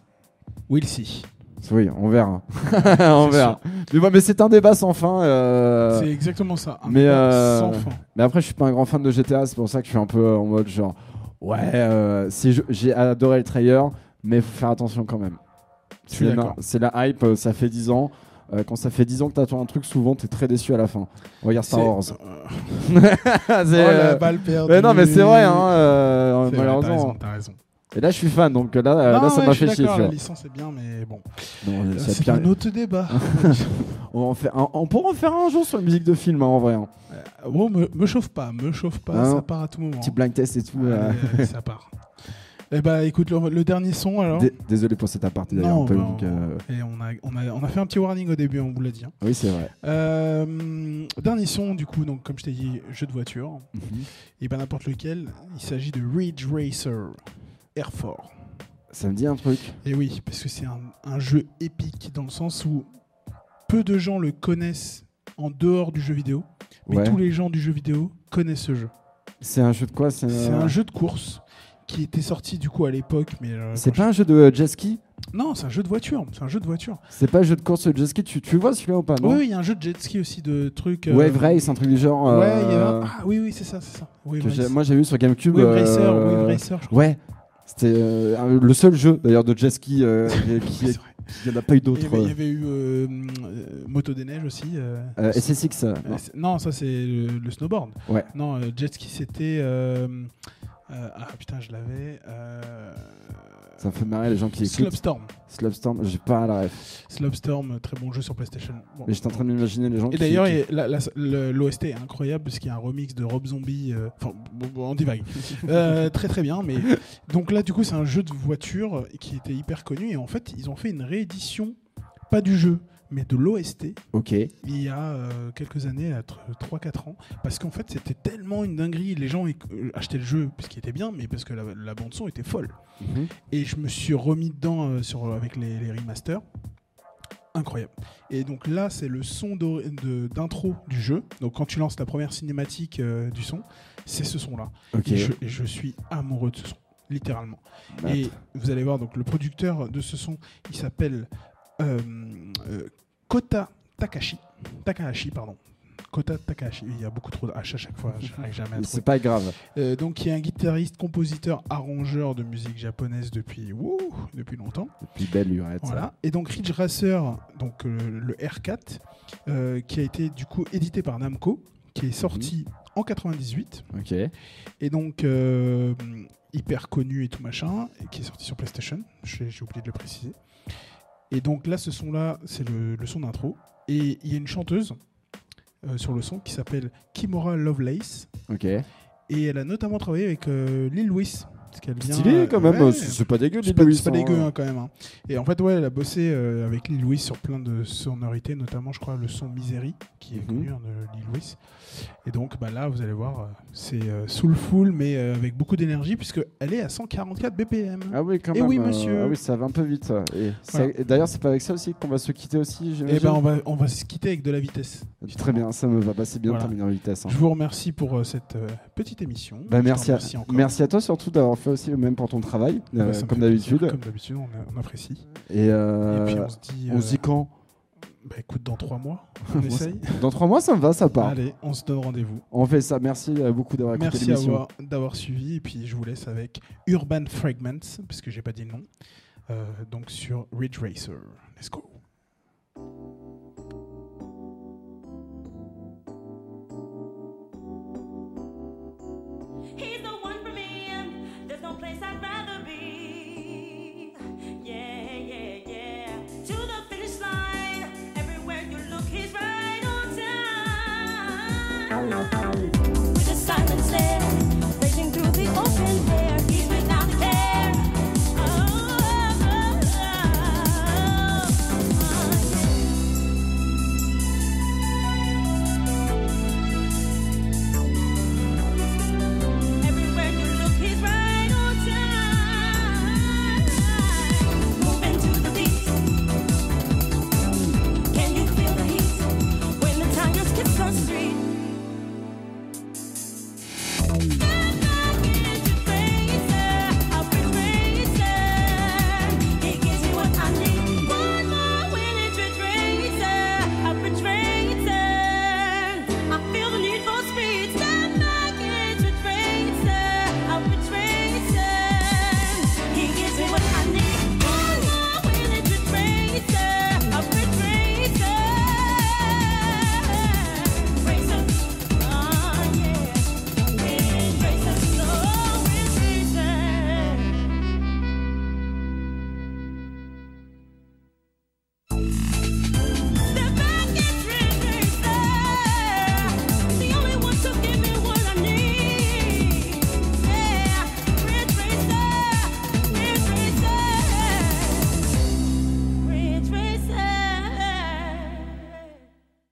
we'll see. Oui, on verra. on verra. Mais, bon, mais c'est un débat sans fin. euh, C'est exactement ça. Un mais, débat sans fin. Mais après, je suis pas un grand fan de GTA, c'est pour ça que je suis un peu en mode genre, ouais, euh, c'est- j'ai adoré le trailer, mais faut faire attention quand même. Je suis C'est la- d'accord. C'est la hype, euh, ça fait 10 ans. Euh, quand ça fait 10 ans que t'attends un truc, souvent t'es très déçu à la fin. Regarde Star C'est- Wars. C'est, oh la euh, balle perdue. mais non, mais c'est vrai, hein, euh, C'est vrai, malheureusement. T'as raison, t'as raison. Et là, je suis fan, donc là, euh, Non, là ça ouais, m'a fait chier. La licence est bien, mais bon. Euh, ça C'est un autre débat. on, en faire un- on pourra en faire un jour sur la musique de film, hein, en vrai. hein. bon, me, me chauffe pas, me chauffe pas, Non. ça part à tout moment. Petit blind test et tout. Euh. ça part. Eh bah écoute, le, le dernier son alors. Dé- Désolé pour cette aparté d'ailleurs. Non, un peu, bah, euh, Et on a, on, a, on a fait un petit warning au début, on vous l'a dit. hein. Oui, c'est vrai. Euh, dernier son, du coup, donc comme je t'ai dit, jeu de voiture. Mhm. Et ben n'importe lequel. Il s'agit de Ridge Racer Air Force. Ça me dit un truc. Et oui, parce que c'est un, un jeu épique dans le sens où peu de gens le connaissent en dehors du jeu vidéo, mais Ouais. tous les gens du jeu vidéo connaissent ce jeu. C'est un jeu de quoi C'est un jeu de course qui était sorti du coup à l'époque, mais euh, C'est pas un jeu de euh, jet ski? Non, c'est un jeu de voiture. C'est un jeu de voiture. C'est pas un jeu de course de jet ski? Tu, tu vois celui-là ou pas? Non? Oui, il y a un jeu de jet ski aussi de trucs. euh, Wave Race, un truc du genre. Ouais, euh, y a ah oui, oui, c'est ça, c'est ça. Wave Race. moi j'ai vu sur GameCube. Wave euh, Racer, Wave Racer, je crois. Ouais. C'était euh, le seul jeu d'ailleurs de jet ski euh, qui, qui, n'y en a pas eu Il d'autres. il y avait eu euh, euh, Moto des neiges aussi. euh, Euh, SSX. euh, Euh, c'est- non, ça c'est le, le snowboard. Ouais. Non, euh, jet ski c'était. euh, euh, ah putain, je l'avais. Ça me fait marrer les gens qui écoutent. Slopestorm. Slopstorm, j'ai pas la ref. Slopestorm, euh, très bon jeu sur PlayStation. Bon. Mais j'étais en train de m'imaginer les gens Et qui. d'ailleurs, qui- l'OST est incroyable parce qu'il y a un remix de Rob Zombie. euh, Enfin, bon, bon, on divague. Euh, très très bien. Mais donc là, du coup, c'est un jeu de voiture qui était hyper connu et en fait, ils ont fait une réédition, pas du jeu, mais de l'OST Ok. il y a euh, quelques années, à 3-4 ans, parce qu'en fait c'était tellement une dinguerie, les gens euh, achetaient le jeu parce qu'il était bien, mais parce que la, la bande son était folle. Mhm. Et je me suis remis dedans euh, sur, avec les, les remasters. incroyable. Et donc là, c'est le son d'intro du jeu. Donc quand tu lances la première cinématique euh, du son, c'est ce son-là. Ok. Et, je, et je suis amoureux de ce son, littéralement. Et vous allez voir, donc le producteur de ce son, il s'appelle Kota Takashi. Takahashi, pardon. Kota Takahashi. Il y a beaucoup trop de H à chaque fois. Jamais. C'est pas grave. Euh, donc, il est un guitariste, compositeur, arrangeur de musique japonaise depuis, wouh, depuis longtemps. Puis belle lurette. Voilà. Et donc Ridge Racer, donc euh, le R4, euh, qui a été du coup édité par Namco, qui est sorti en 98, Ok. et donc euh, hyper connu et tout machin, et qui est sorti sur PlayStation. J'ai oublié de le préciser. Et donc là, ce son-là, c'est le, le son d'intro. Et il y a une chanteuse euh, sur le son qui s'appelle Kimora Lovelace. Ok. Et elle a notamment travaillé avec euh, Lil Louis. Stylé quand même. ouais, C'est pas dégueu. c'est pas, dégueu hein, quand même. hein. Et en fait, ouais, elle a bossé euh, avec Lil Louis sur plein de sonorités, notamment, je crois, le son Misery, qui est Mhm. connu hein, de Lil Louis. Et donc, bah, là, vous allez voir, euh, c'est euh, soulful, mais euh, avec beaucoup d'énergie, puisqu'elle est à 144 BPM. Ah oui, quand Eh même. oui, monsieur. ah oui, ça va un peu vite. Et, et d'ailleurs, c'est pas avec ça aussi qu'on va se quitter aussi. Et j'imagine ben, on va, on va se quitter avec de la vitesse. Très bien, ça me va. Bah, c'est bien Voilà. de terminer en vitesse. Je vous remercie pour cette petite émission. Bah, merci, à, merci à toi surtout d'avoir fait aussi le même pour ton travail, ah bah, euh, comme d'habitude. Comme d'habitude, on, apprécie. Euh, Et, puis on se dit. On se euh, dit quand? bah écoute, dans trois mois, on essaye. Dans trois mois, ça me va, ça part. Allez, on se donne rendez-vous. On fait ça. Merci beaucoup d'avoir écouté. Merci d'avoir suivi. Et puis, je vous laisse avec Urban Fragments, parce que j'ai pas dit le nom. Donc sur Ridge Racer. Let's go. He's